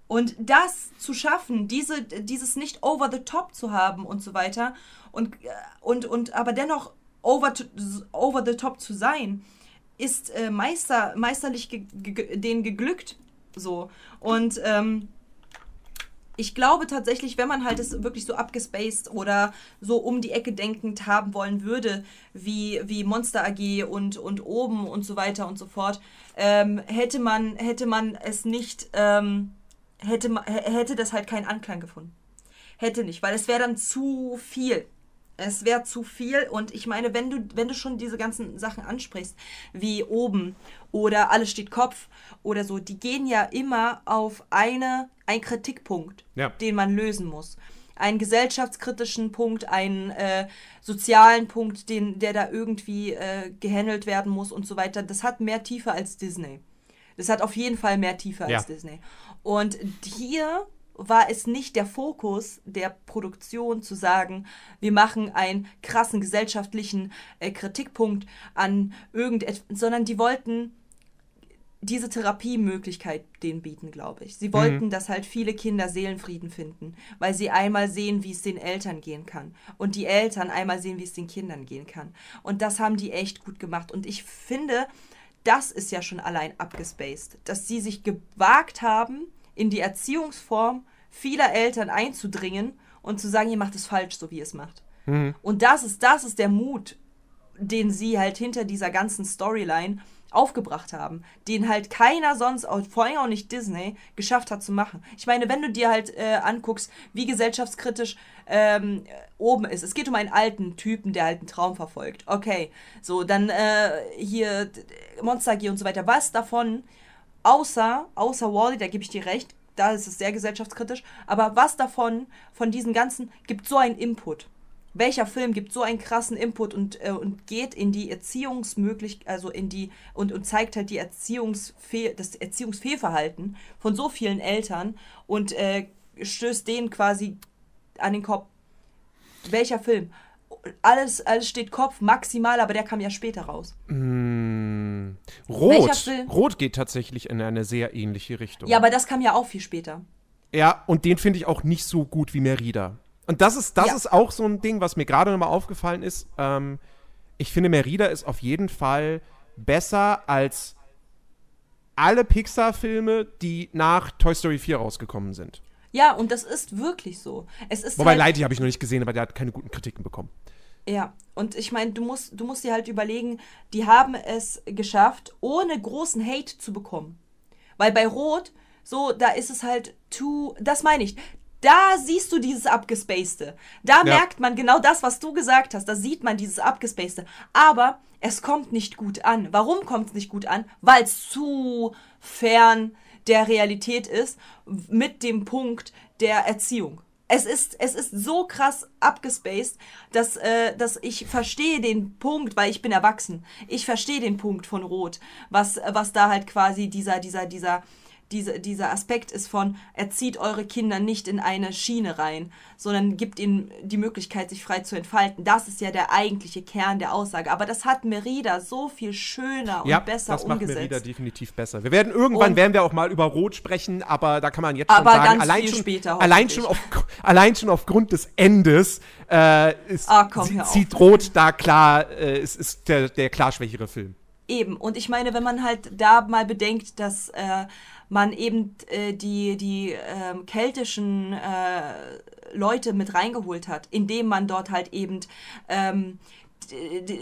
Und das zu schaffen, diese, dieses nicht over the top zu haben und so weiter und, äh, und, und aber dennoch over, to, over the top zu sein, ist äh, meister, meisterlich ge, ge, denen geglückt. So. Und ähm, ich glaube tatsächlich, wenn man halt es wirklich so abgespaced oder so um die Ecke denkend haben wollen würde, wie, wie Monster AG und, und oben und so weiter und so fort, ähm, hätte, man, hätte man es nicht, ähm, hätte, hätte das halt keinen Anklang gefunden. Hätte nicht, weil es wäre dann zu viel. Es wäre zu viel und ich meine, wenn du, wenn du schon diese ganzen Sachen ansprichst, wie oben oder alles steht Kopf oder so, die gehen ja immer auf eine, einen Kritikpunkt, Ja. den man lösen muss. Einen gesellschaftskritischen Punkt, einen äh, sozialen Punkt, den, der da irgendwie äh, gehandelt werden muss und so weiter. Das hat mehr Tiefe als Disney. Das hat auf jeden Fall mehr Tiefe als Ja. Disney. Und hier war es nicht der Fokus der Produktion zu sagen, wir machen einen krassen gesellschaftlichen äh, Kritikpunkt an irgendetwas, sondern die wollten diese Therapiemöglichkeit denen bieten, glaube ich. Sie wollten, dass halt viele Kinder Seelenfrieden finden, weil sie einmal sehen, wie es den Eltern gehen kann und die Eltern einmal sehen, wie es den Kindern gehen kann. Und das haben die echt gut gemacht. Und ich finde, das ist ja schon allein abgespaced, dass sie sich gewagt haben, in die Erziehungsform vieler Eltern einzudringen und zu sagen, ihr macht es falsch, so wie ihr es macht. Und das ist, das ist der Mut, den sie halt hinter dieser ganzen Storyline aufgebracht haben, den halt keiner sonst, vor allem auch nicht Disney, geschafft hat zu machen. Ich meine, wenn du dir halt äh, anguckst, wie gesellschaftskritisch ähm, oben ist. Es geht um einen alten Typen, der halt einen Traum verfolgt. Okay, so, dann äh, hier Monster G und so weiter. Was davon, außer, außer Wally, da gebe ich dir recht, da ist es sehr gesellschaftskritisch, aber was davon, von diesen ganzen, gibt so einen Input? welcher Film gibt so einen krassen Input und, äh, und geht in die Erziehungsmöglichkeit, also in die und, und zeigt halt die Erziehungsfehl, das Erziehungsfehlverhalten von so vielen Eltern und äh, stößt denen quasi an den Kopf. Welcher Film? Alles, alles steht Kopf, maximal, aber der kam ja später raus. Mm, Rot. Rot geht tatsächlich in eine sehr ähnliche Richtung. Ja, aber das kam ja auch viel später. Ja, und den finde ich auch nicht so gut wie Merida. Und das ist, das ja. ist auch so ein Ding, was mir gerade nochmal aufgefallen ist. Ähm, ich finde, Merida ist auf jeden Fall besser als alle Pixar-Filme, die nach Toy Story 4 rausgekommen sind. Ja, und das ist wirklich so. Es ist Wobei halt, Lighty habe ich noch nicht gesehen, aber der hat keine guten Kritiken bekommen. Ja, und ich meine, du musst, du musst dir halt überlegen, die haben es geschafft, ohne großen Hate zu bekommen. Weil bei Rot, so, da ist es halt too, das meine ich, da siehst du dieses Abgespacede. Da ja. merkt man genau das, was du gesagt hast. Da sieht man dieses Abgespacede. Aber es kommt nicht gut an. Warum kommt es nicht gut an? Weil es zu fern der Realität ist mit dem Punkt der Erziehung. Es ist, es ist so krass abgespaced, dass, äh, dass ich verstehe den Punkt, weil ich bin erwachsen. Ich verstehe den Punkt von Rot, was, was da halt quasi dieser, dieser, dieser, diese, dieser Aspekt ist von, erzieht eure Kinder nicht in eine Schiene rein, sondern gibt ihnen die Möglichkeit, sich frei zu entfalten. Das ist ja der eigentliche Kern der Aussage. Aber das hat Merida so viel schöner und ja, besser das umgesetzt. macht Merida definitiv besser. Wir werden irgendwann, und, werden wir auch mal über Rot sprechen, aber da kann man jetzt schon sagen, allein, schon, später, allein, schon auf, allein schon aufgrund des Endes äh, ist, ah, komm, sie, zieht Rot da klar, äh, ist, ist der, der klar schwächere Film. Eben. Und ich meine, wenn man halt da mal bedenkt, dass äh, man eben äh, die, die äh, keltischen äh, Leute mit reingeholt hat, indem man dort halt eben ähm,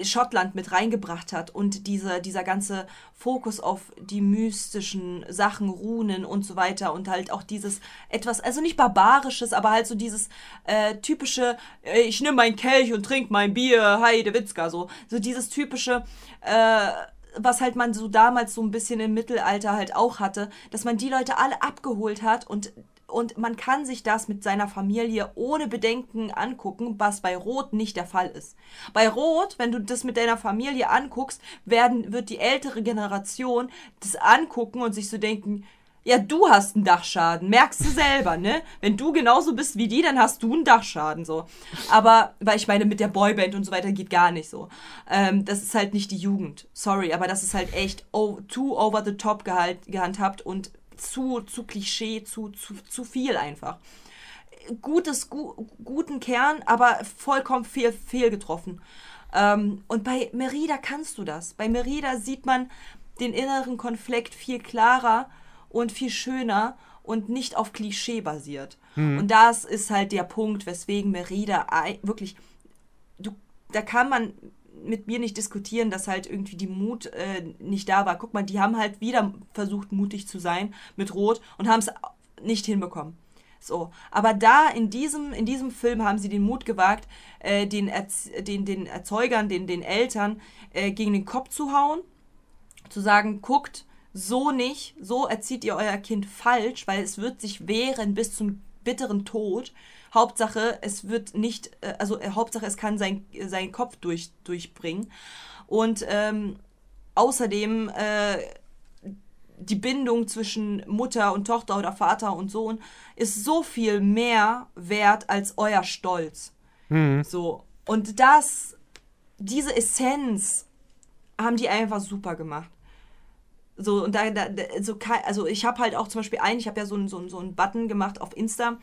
Schottland mit reingebracht hat und diese, dieser ganze Fokus auf die mystischen Sachen, Runen und so weiter und halt auch dieses etwas, also nicht barbarisches, aber halt so dieses äh, typische, äh, ich nehme mein Kelch und trink mein Bier, Heide Witzka, so, so dieses typische, äh, was halt man so damals so ein bisschen im Mittelalter halt auch hatte, dass man die Leute alle abgeholt hat und und man kann sich das mit seiner Familie ohne Bedenken angucken, was bei Rot nicht der Fall ist. Bei Rot, wenn du das mit deiner Familie anguckst, werden, wird die ältere Generation das angucken und sich so denken, ja, du hast einen Dachschaden, merkst du selber, ne? Wenn du genauso bist wie die, dann hast du einen Dachschaden, so. Aber, weil ich meine, mit der Boyband und so weiter geht gar nicht so. Ähm, das ist halt nicht die Jugend. Sorry, aber das ist halt echt oh, too over the top gehalt, gehandhabt und zu, zu Klischee, zu, zu, zu viel einfach. Gutes, gu, guten Kern, aber vollkommen fehl, fehlgetroffen. Ähm, und bei Merida kannst du das. Bei Merida sieht man den inneren Konflikt viel klarer und viel schöner und nicht auf Klischee basiert. Mhm. Und das ist halt der Punkt, weswegen Merida wirklich, du, da kann man mit mir nicht diskutieren, dass halt irgendwie die Mut äh, nicht da war. Guck mal, die haben halt wieder versucht, mutig zu sein mit Rot und haben es nicht hinbekommen. So, aber da in diesem, in diesem Film haben sie den Mut gewagt, äh, den, Erz den, den Erzeugern, den, den Eltern äh, gegen den Kopf zu hauen, zu sagen, guckt, so nicht, so erzieht ihr euer Kind falsch, weil es wird sich wehren bis zum bitteren Tod. Hauptsache, es wird nicht, äh, also äh, Hauptsache, es kann sein, seinen Kopf durch, durchbringen. Und ähm, außerdem äh, die Bindung zwischen Mutter und Tochter oder Vater und Sohn ist so viel mehr wert als euer Stolz. Mhm. So. Und das, diese Essenz haben die einfach super gemacht. So, und da, da so, also ich habe halt auch zum Beispiel einen, ich habe ja so einen so, so einen Button gemacht auf Insta,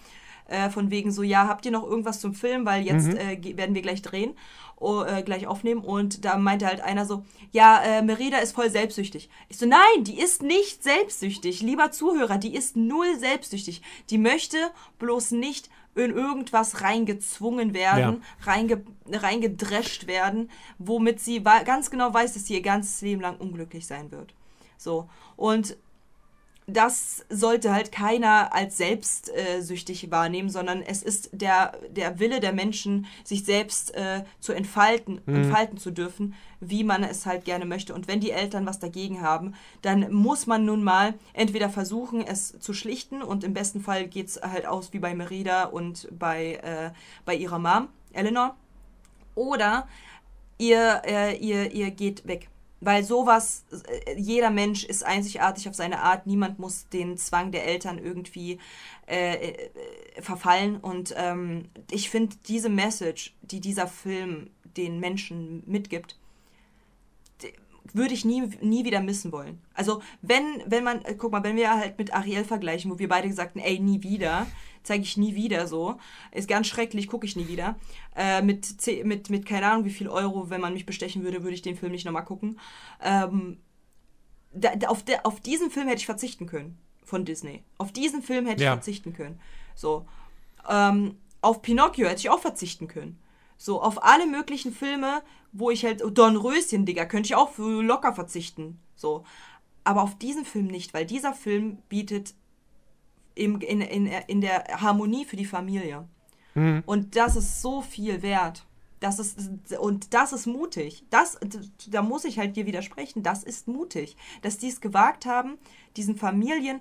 äh, von wegen so, ja, habt ihr noch irgendwas zum Film, weil jetzt mhm. äh, werden wir gleich drehen, oh, äh, gleich aufnehmen. Und da meinte halt einer so, ja, äh, Merida ist voll selbstsüchtig. Ich so, nein, die ist nicht selbstsüchtig. Lieber Zuhörer, die ist null selbstsüchtig. Die möchte bloß nicht in irgendwas reingezwungen werden, reinge, reingedrescht werden, womit sie ganz genau weiß, dass sie ihr ganzes Leben lang unglücklich sein wird. So. Und das sollte halt keiner als selbstsüchtig wahrnehmen, sondern es ist der, der Wille der Menschen, sich selbst äh, zu entfalten, entfalten zu dürfen, wie man es halt gerne möchte. Und wenn die Eltern was dagegen haben, dann muss man nun mal entweder versuchen, es zu schlichten und im besten Fall geht es halt aus wie bei Merida und bei, äh, bei ihrer Mom, Eleanor, oder ihr, äh, ihr, ihr geht weg. Weil sowas, äh, jeder Mensch ist einzigartig auf seine Art. Niemand muss den Zwang der Eltern irgendwie äh, äh, verfallen. Und ähm, ich finde diese Message, die dieser Film den Menschen mitgibt, würde ich nie, nie wieder missen wollen. Also wenn, wenn man, äh, guck mal, wenn wir halt mit Ariel vergleichen, wo wir beide gesagt haben, ey, nie wieder, zeige ich nie wieder so. Ist ganz schrecklich, gucke ich nie wieder. Äh, mit, mit, mit keine Ahnung wie viel Euro, wenn man mich bestechen würde, würde ich den Film nicht nochmal gucken. Ähm, da, auf, der, auf diesen Film hätte ich verzichten können von Disney. Auf diesen Film hätte Ja. ich verzichten können. So. Ähm, auf Pinocchio hätte ich auch verzichten können. So, auf alle möglichen Filme, wo ich halt, Dornröschen, Digga, könnte ich auch für locker verzichten. So. Aber auf diesen Film nicht, weil dieser Film bietet im, in, in, in der Harmonie für die Familie. Und das ist so viel wert. Das ist, und das ist mutig. Das, da muss ich halt dir widersprechen. Das ist mutig. Dass die es gewagt haben, diesen Familien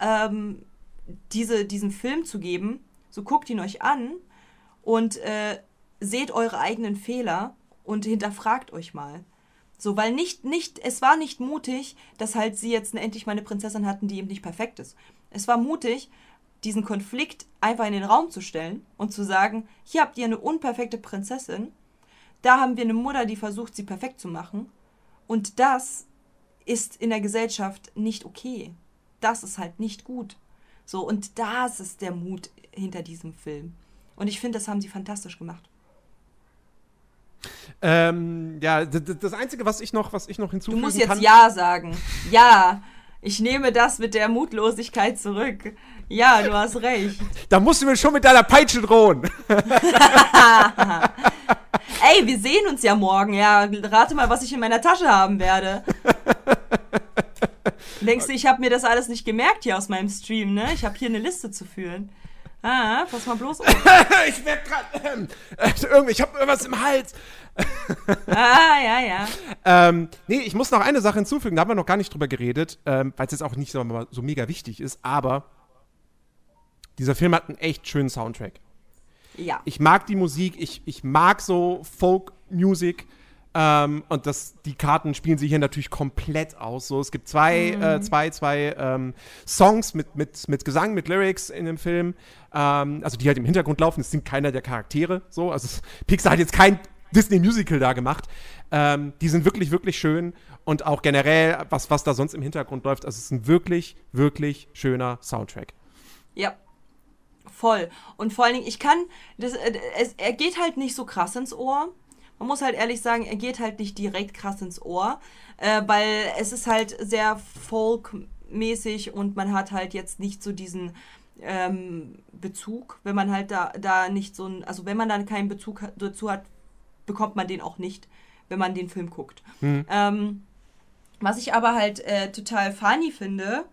ähm, diese, diesen Film zu geben. So guckt ihn euch an und äh, seht eure eigenen Fehler und hinterfragt euch mal. So, weil nicht, nicht, es war nicht mutig, dass halt sie jetzt endlich mal eine Prinzessin hatten, die eben nicht perfekt ist. Es war mutig, diesen Konflikt einfach in den Raum zu stellen und zu sagen, hier habt ihr eine unperfekte Prinzessin, da haben wir eine Mutter, die versucht, sie perfekt zu machen. Und das ist in der Gesellschaft nicht okay. Das ist halt nicht gut. So, und das ist der Mut hinter diesem Film. Und ich finde, das haben sie fantastisch gemacht. Ähm, ja, das Einzige, was ich noch, was ich noch Du hinzufügen musst jetzt kann. Ja sagen. Ja, ich nehme das mit der Mutlosigkeit zurück. Ja, du hast recht. Da musst du mir schon mit deiner Peitsche drohen. Ey, wir sehen uns ja morgen. Ja, rate mal, was ich in meiner Tasche haben werde. Denkst du, ich habe mir das alles nicht gemerkt hier aus meinem Stream, ne? Ich habe hier eine Liste zu führen. Ah, pass mal bloß auf. ich werd grad. Ähm, äh, irgendwie, ich hab irgendwas im Hals. Ah, ja, ja. Ähm, nee, ich muss noch eine Sache hinzufügen, da haben wir noch gar nicht drüber geredet, ähm, weil es jetzt auch nicht mal, so mega wichtig ist, aber dieser Film hat einen echt schönen Soundtrack. Ja. Ich mag die Musik, ich, ich mag so Folk-Music. Ähm, und das, die Karten spielen sich hier natürlich komplett aus. So, es gibt zwei, äh, zwei, zwei ähm, Songs mit, mit, mit Gesang, mit Lyrics in dem Film, ähm, also die halt im Hintergrund laufen. Es sind keiner der Charaktere. So, also es, Pixar hat jetzt kein Disney-Musical da gemacht. Ähm, die sind wirklich, wirklich schön und auch generell, was, was da sonst im Hintergrund läuft. Also es ist ein wirklich, wirklich schöner Soundtrack. Ja. Voll. Und vor allen Dingen, ich kann, das, äh, es, er geht halt nicht so krass ins Ohr. Man muss halt ehrlich sagen, er geht halt nicht direkt krass ins Ohr, äh, weil es ist halt sehr folkmäßig und man hat halt jetzt nicht so diesen ähm, Bezug, wenn man halt da, da nicht so ein, also wenn man dann keinen Bezug dazu hat, bekommt man den auch nicht, wenn man den Film guckt. Ähm, was ich aber halt äh, total funny finde,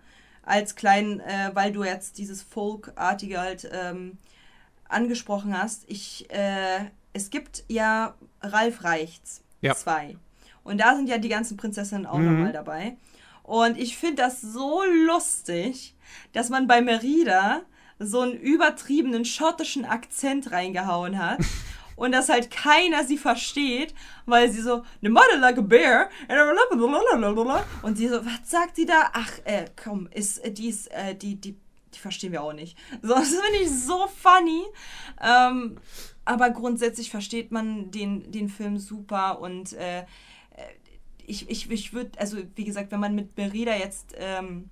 als kleinen, äh, weil du jetzt dieses Folkartige halt ähm, angesprochen hast, ich, äh, es gibt ja Ralf Reichts Ja. 2. Und da sind ja die ganzen Prinzessinnen auch Mhm. nochmal dabei. Und ich finde das so lustig, dass man bei Merida so einen übertriebenen schottischen Akzent reingehauen hat. Und dass halt keiner sie versteht, weil sie so, ne mother like a bear, und sie so, was sagt sie da? Ach, äh, komm, ist, äh, die ist, äh, die, die, die verstehen wir auch nicht. So, das finde ich so funny. Ähm, aber grundsätzlich versteht man den, den Film super und äh, äh, ich, ich, ich würde, also wie gesagt, wenn man mit Merida jetzt ähm,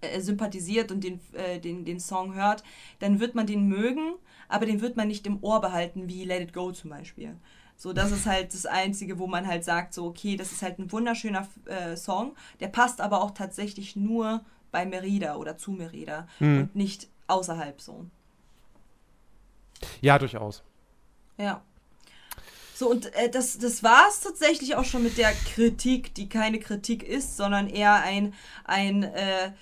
äh, sympathisiert und den, äh, den, den Song hört, dann wird man den mögen, aber den wird man nicht im Ohr behalten, wie Let It Go zum Beispiel. So, das ist halt das Einzige, wo man halt sagt, so, okay, das ist halt ein wunderschöner äh, Song, der passt aber auch tatsächlich nur bei Merida oder zu Merida und nicht außerhalb so. Ja, durchaus. Ja. So, und äh, das, das war es tatsächlich auch schon mit der Kritik, die keine Kritik ist, sondern eher ein, ein äh,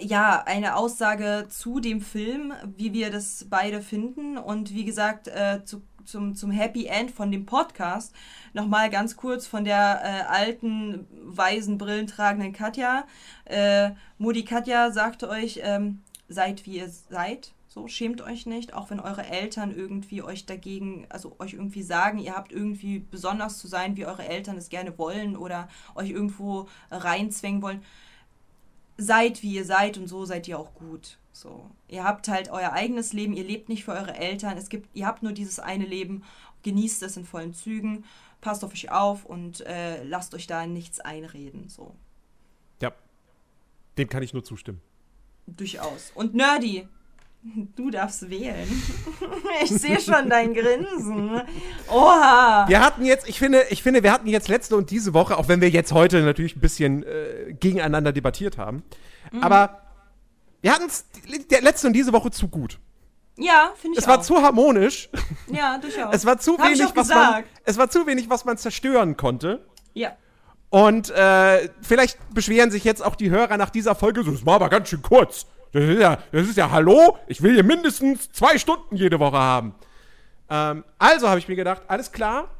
ja, eine Aussage zu dem Film, wie wir das beide finden. Und wie gesagt, äh, zu, zum, zum Happy End von dem Podcast nochmal ganz kurz von der äh, alten, weisen, brillentragenden Katja. Äh, Modi Katja sagte euch, ähm, seid wie ihr seid. So, schämt euch nicht, auch wenn eure Eltern irgendwie euch dagegen, also euch irgendwie sagen, ihr habt irgendwie besonders zu sein, wie eure Eltern es gerne wollen oder euch irgendwo reinzwängen wollen. Seid wie ihr seid und so seid ihr auch gut. So, ihr habt halt euer eigenes Leben, ihr lebt nicht für eure Eltern. Es gibt, ihr habt nur dieses eine Leben, genießt es in vollen Zügen, passt auf euch auf und äh, lasst euch da nichts einreden. So, Ja. Dem kann ich nur zustimmen. durchaus. Und Nerdy, du darfst wählen. ich sehe schon dein Grinsen. Oha. Wir hatten jetzt, ich finde, ich finde, wir hatten jetzt letzte und diese Woche, auch wenn wir jetzt heute natürlich ein bisschen äh, gegeneinander debattiert haben, Mhm. aber wir hatten es letzte und diese Woche zu gut. Ja, finde ich Es war auch. zu harmonisch. ja, durchaus. Es war zu Hab wenig, was man, gesagt. es war zu wenig, was man zerstören konnte. Ja. Und äh, vielleicht beschweren sich jetzt auch die Hörer nach dieser Folge, so, das war aber ganz schön kurz. Das ist ja, das ist ja hallo, ich will hier mindestens zwei Stunden jede Woche haben. Ähm, also habe ich mir gedacht, alles klar,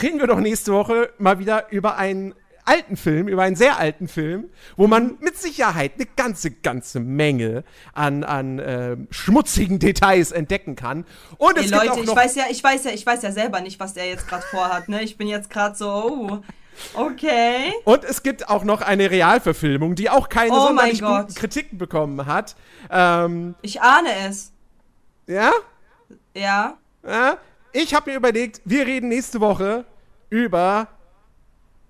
reden wir doch nächste Woche mal wieder über einen alten Film, über einen sehr alten Film, wo man mit Sicherheit eine ganze, ganze Menge an, an äh, schmutzigen Details entdecken kann. Und es Ey, gibt Leute, ich weiß ja, ich weiß ja, ich weiß ja selber nicht, was der jetzt gerade vorhat, ne? Ich bin jetzt gerade so, oh, okay. Und es gibt auch noch eine Realverfilmung, die auch keine Oh sonderlich guten Kritiken bekommen hat. Ähm, Ich ahne es. ja? Ja. ja? Ich habe mir überlegt, wir reden nächste Woche über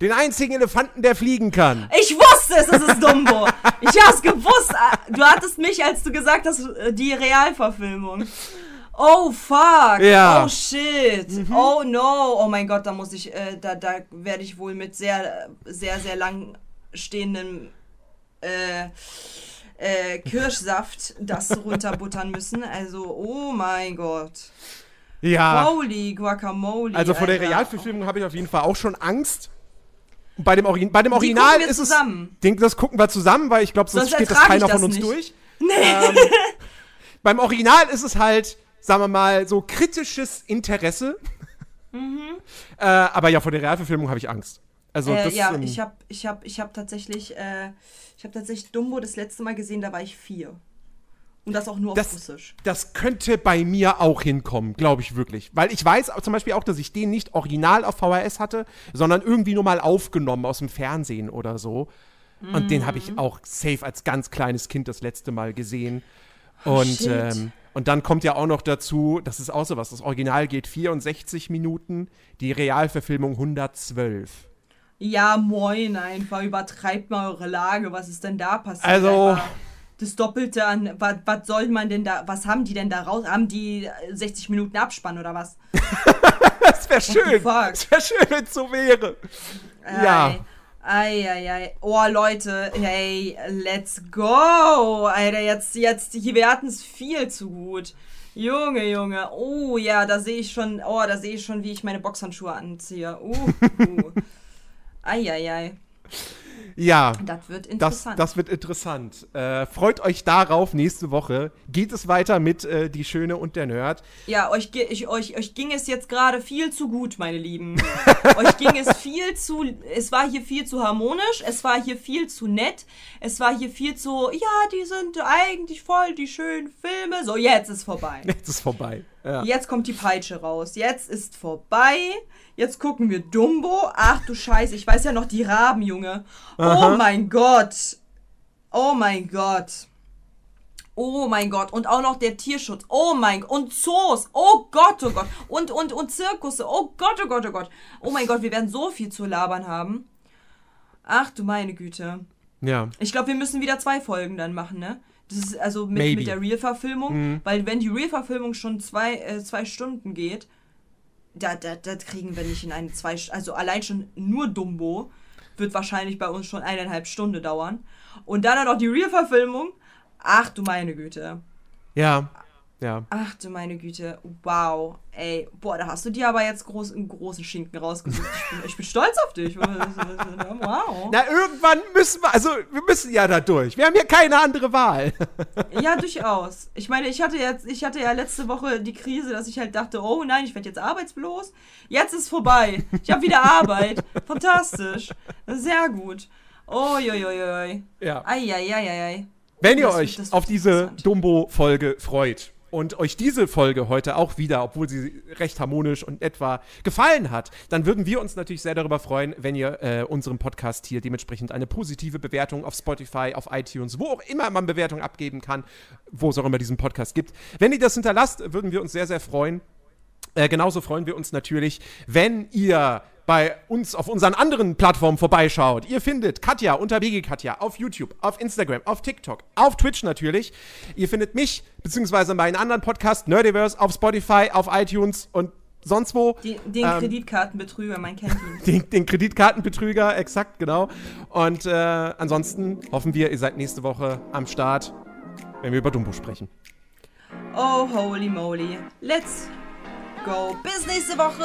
den einzigen Elefanten, der fliegen kann. Ich wusste es, es ist Dumbo. Ich hab's gewusst. Du hattest mich, als du gesagt hast, äh, die Realverfilmung. Oh fuck. Ja. Mhm. Oh shit. Oh no. Oh mein Gott, da muss ich, äh, da, da werde ich wohl mit sehr, sehr, sehr lang stehendem äh, äh, Kirschsaft das runterbuttern müssen. Also, oh mein Gott. Ja. Holy Guacamole. Also vor der. Realverfilmung habe ich auf jeden Fall auch schon Angst. Bei dem, Origin bei dem Original ist zusammen. es. Den, das gucken wir zusammen, weil ich glaube, sonst, Sonst steht das keiner das von uns nicht. durch. Ähm, beim Original ist es halt, sagen wir mal, so kritisches Interesse. Äh, aber ja, vor der Realverfilmung habe ich Angst. Also Äh, das, ja, ähm, ich habe ich hab, ich hab tatsächlich, äh, ich habe tatsächlich Dumbo das letzte Mal gesehen, da war ich vier. Und das auch nur auf Das- Russisch. Das könnte bei mir auch hinkommen, glaube ich wirklich. Weil ich weiß zum Beispiel auch, dass ich den nicht original auf VHS hatte, sondern irgendwie nur mal aufgenommen aus dem Fernsehen oder so. Und den habe ich Mhm. auch safe als ganz kleines Kind das letzte Mal gesehen. Und, ähm, und dann kommt ja auch noch dazu, das ist auch so was, das Original geht 64 Minuten, die Realverfilmung 112. Ja, moin einfach, übertreibt mal eure Lage, was ist denn da passiert? Also- Einfach Das Doppelte an, was, was soll man denn da, was haben die denn da raus? Haben die äh, 60 Minuten Abspann oder was? Das wäre schön. Das wäre schön, wenn es so wäre. Ja. Ei, ei, ei. Oh, Leute, hey, let's go. Alter, jetzt, jetzt, hier, wir hatten es viel zu gut. Junge, Junge. Oh, ja, da sehe ich schon, oh, da sehe ich schon, wie ich meine Boxhandschuhe anziehe. Uh, uh. ei, ei, ei. Ja. Das wird Das, interessant. das wird interessant. Äh, freut euch darauf. Nächste Woche geht es weiter mit äh, Die Schöne und der Nerd. Ja, euch, ich, euch, euch ging es jetzt gerade viel zu gut, meine Lieben. euch ging es viel zu. Es war hier viel zu harmonisch, es war hier viel zu nett, es war hier viel zu. Ja, die sind eigentlich voll die schönen Filme. So, jetzt ist vorbei. Jetzt ist vorbei. Ja. Jetzt kommt die Peitsche raus. Jetzt ist vorbei. Jetzt gucken wir Dumbo. Ach du Scheiße, ich weiß ja noch die Raben, Junge. Oh mein Gott. Oh mein Gott. Oh mein Gott. Und auch noch der Tierschutz. Oh mein Gott. Und Zoos. Oh Gott, oh Gott. Und, und, und Zirkusse. Oh Gott, oh Gott, oh Gott. Oh mein Gott, wir werden so viel zu labern haben. Ach du meine Güte. ja. Ich glaube, wir müssen wieder zwei Folgen dann machen, ne? Das ist also mit, Maybe. mit der Real-Verfilmung, Mhm. weil wenn die Real-Verfilmung schon zwei, äh, zwei Stunden geht, da, da, da kriegen wir nicht in eine zwei, also allein schon nur Dumbo wird wahrscheinlich bei uns schon eineinhalb Stunden dauern. Und dann noch die Real-Verfilmung. Ach du meine Güte. Ja. Ja. Ach du meine Güte, wow, ey, boah, da hast du dir aber jetzt groß, einen großen Schinken rausgesucht. Ich bin, ich bin stolz auf dich. Wow. Na, irgendwann müssen wir, also wir müssen ja da durch. Wir haben ja keine andere Wahl. Ja, durchaus. Ich meine, ich hatte jetzt, ich hatte ja letzte Woche die Krise, dass ich halt dachte, oh nein, ich werde jetzt arbeitslos. Jetzt ist vorbei. Ich habe wieder Arbeit. Fantastisch. Sehr gut. Uiuiui. Ja. Eieieiei. Wenn ihr Das- euch das auf diese. Dumbo-Folge freut und euch diese Folge heute auch wieder, obwohl sie recht harmonisch und etwa gefallen hat, dann würden wir uns natürlich sehr darüber freuen, wenn ihr äh, unserem Podcast hier dementsprechend eine positive Bewertung auf Spotify, auf iTunes, wo auch immer man Bewertung abgeben kann, wo es auch immer diesen Podcast gibt. Wenn ihr das hinterlasst, würden wir uns sehr, sehr freuen. Äh, genauso freuen wir uns natürlich, wenn ihr bei uns auf unseren anderen Plattformen vorbeischaut. Ihr findet Katja unter BG Katja auf YouTube, auf Instagram, auf TikTok, auf Twitch natürlich. Ihr findet mich beziehungsweise meinen anderen Podcast Nerdiverse auf Spotify, auf iTunes und sonst wo. Den, den Ähm, Kreditkartenbetrüger, man kennt ihn. Den, den Kreditkartenbetrüger, exakt, genau. Und äh, ansonsten hoffen wir, ihr seid nächste Woche am Start, wenn wir über Dumbo sprechen. Oh, holy moly. Let's go. Bis nächste Woche.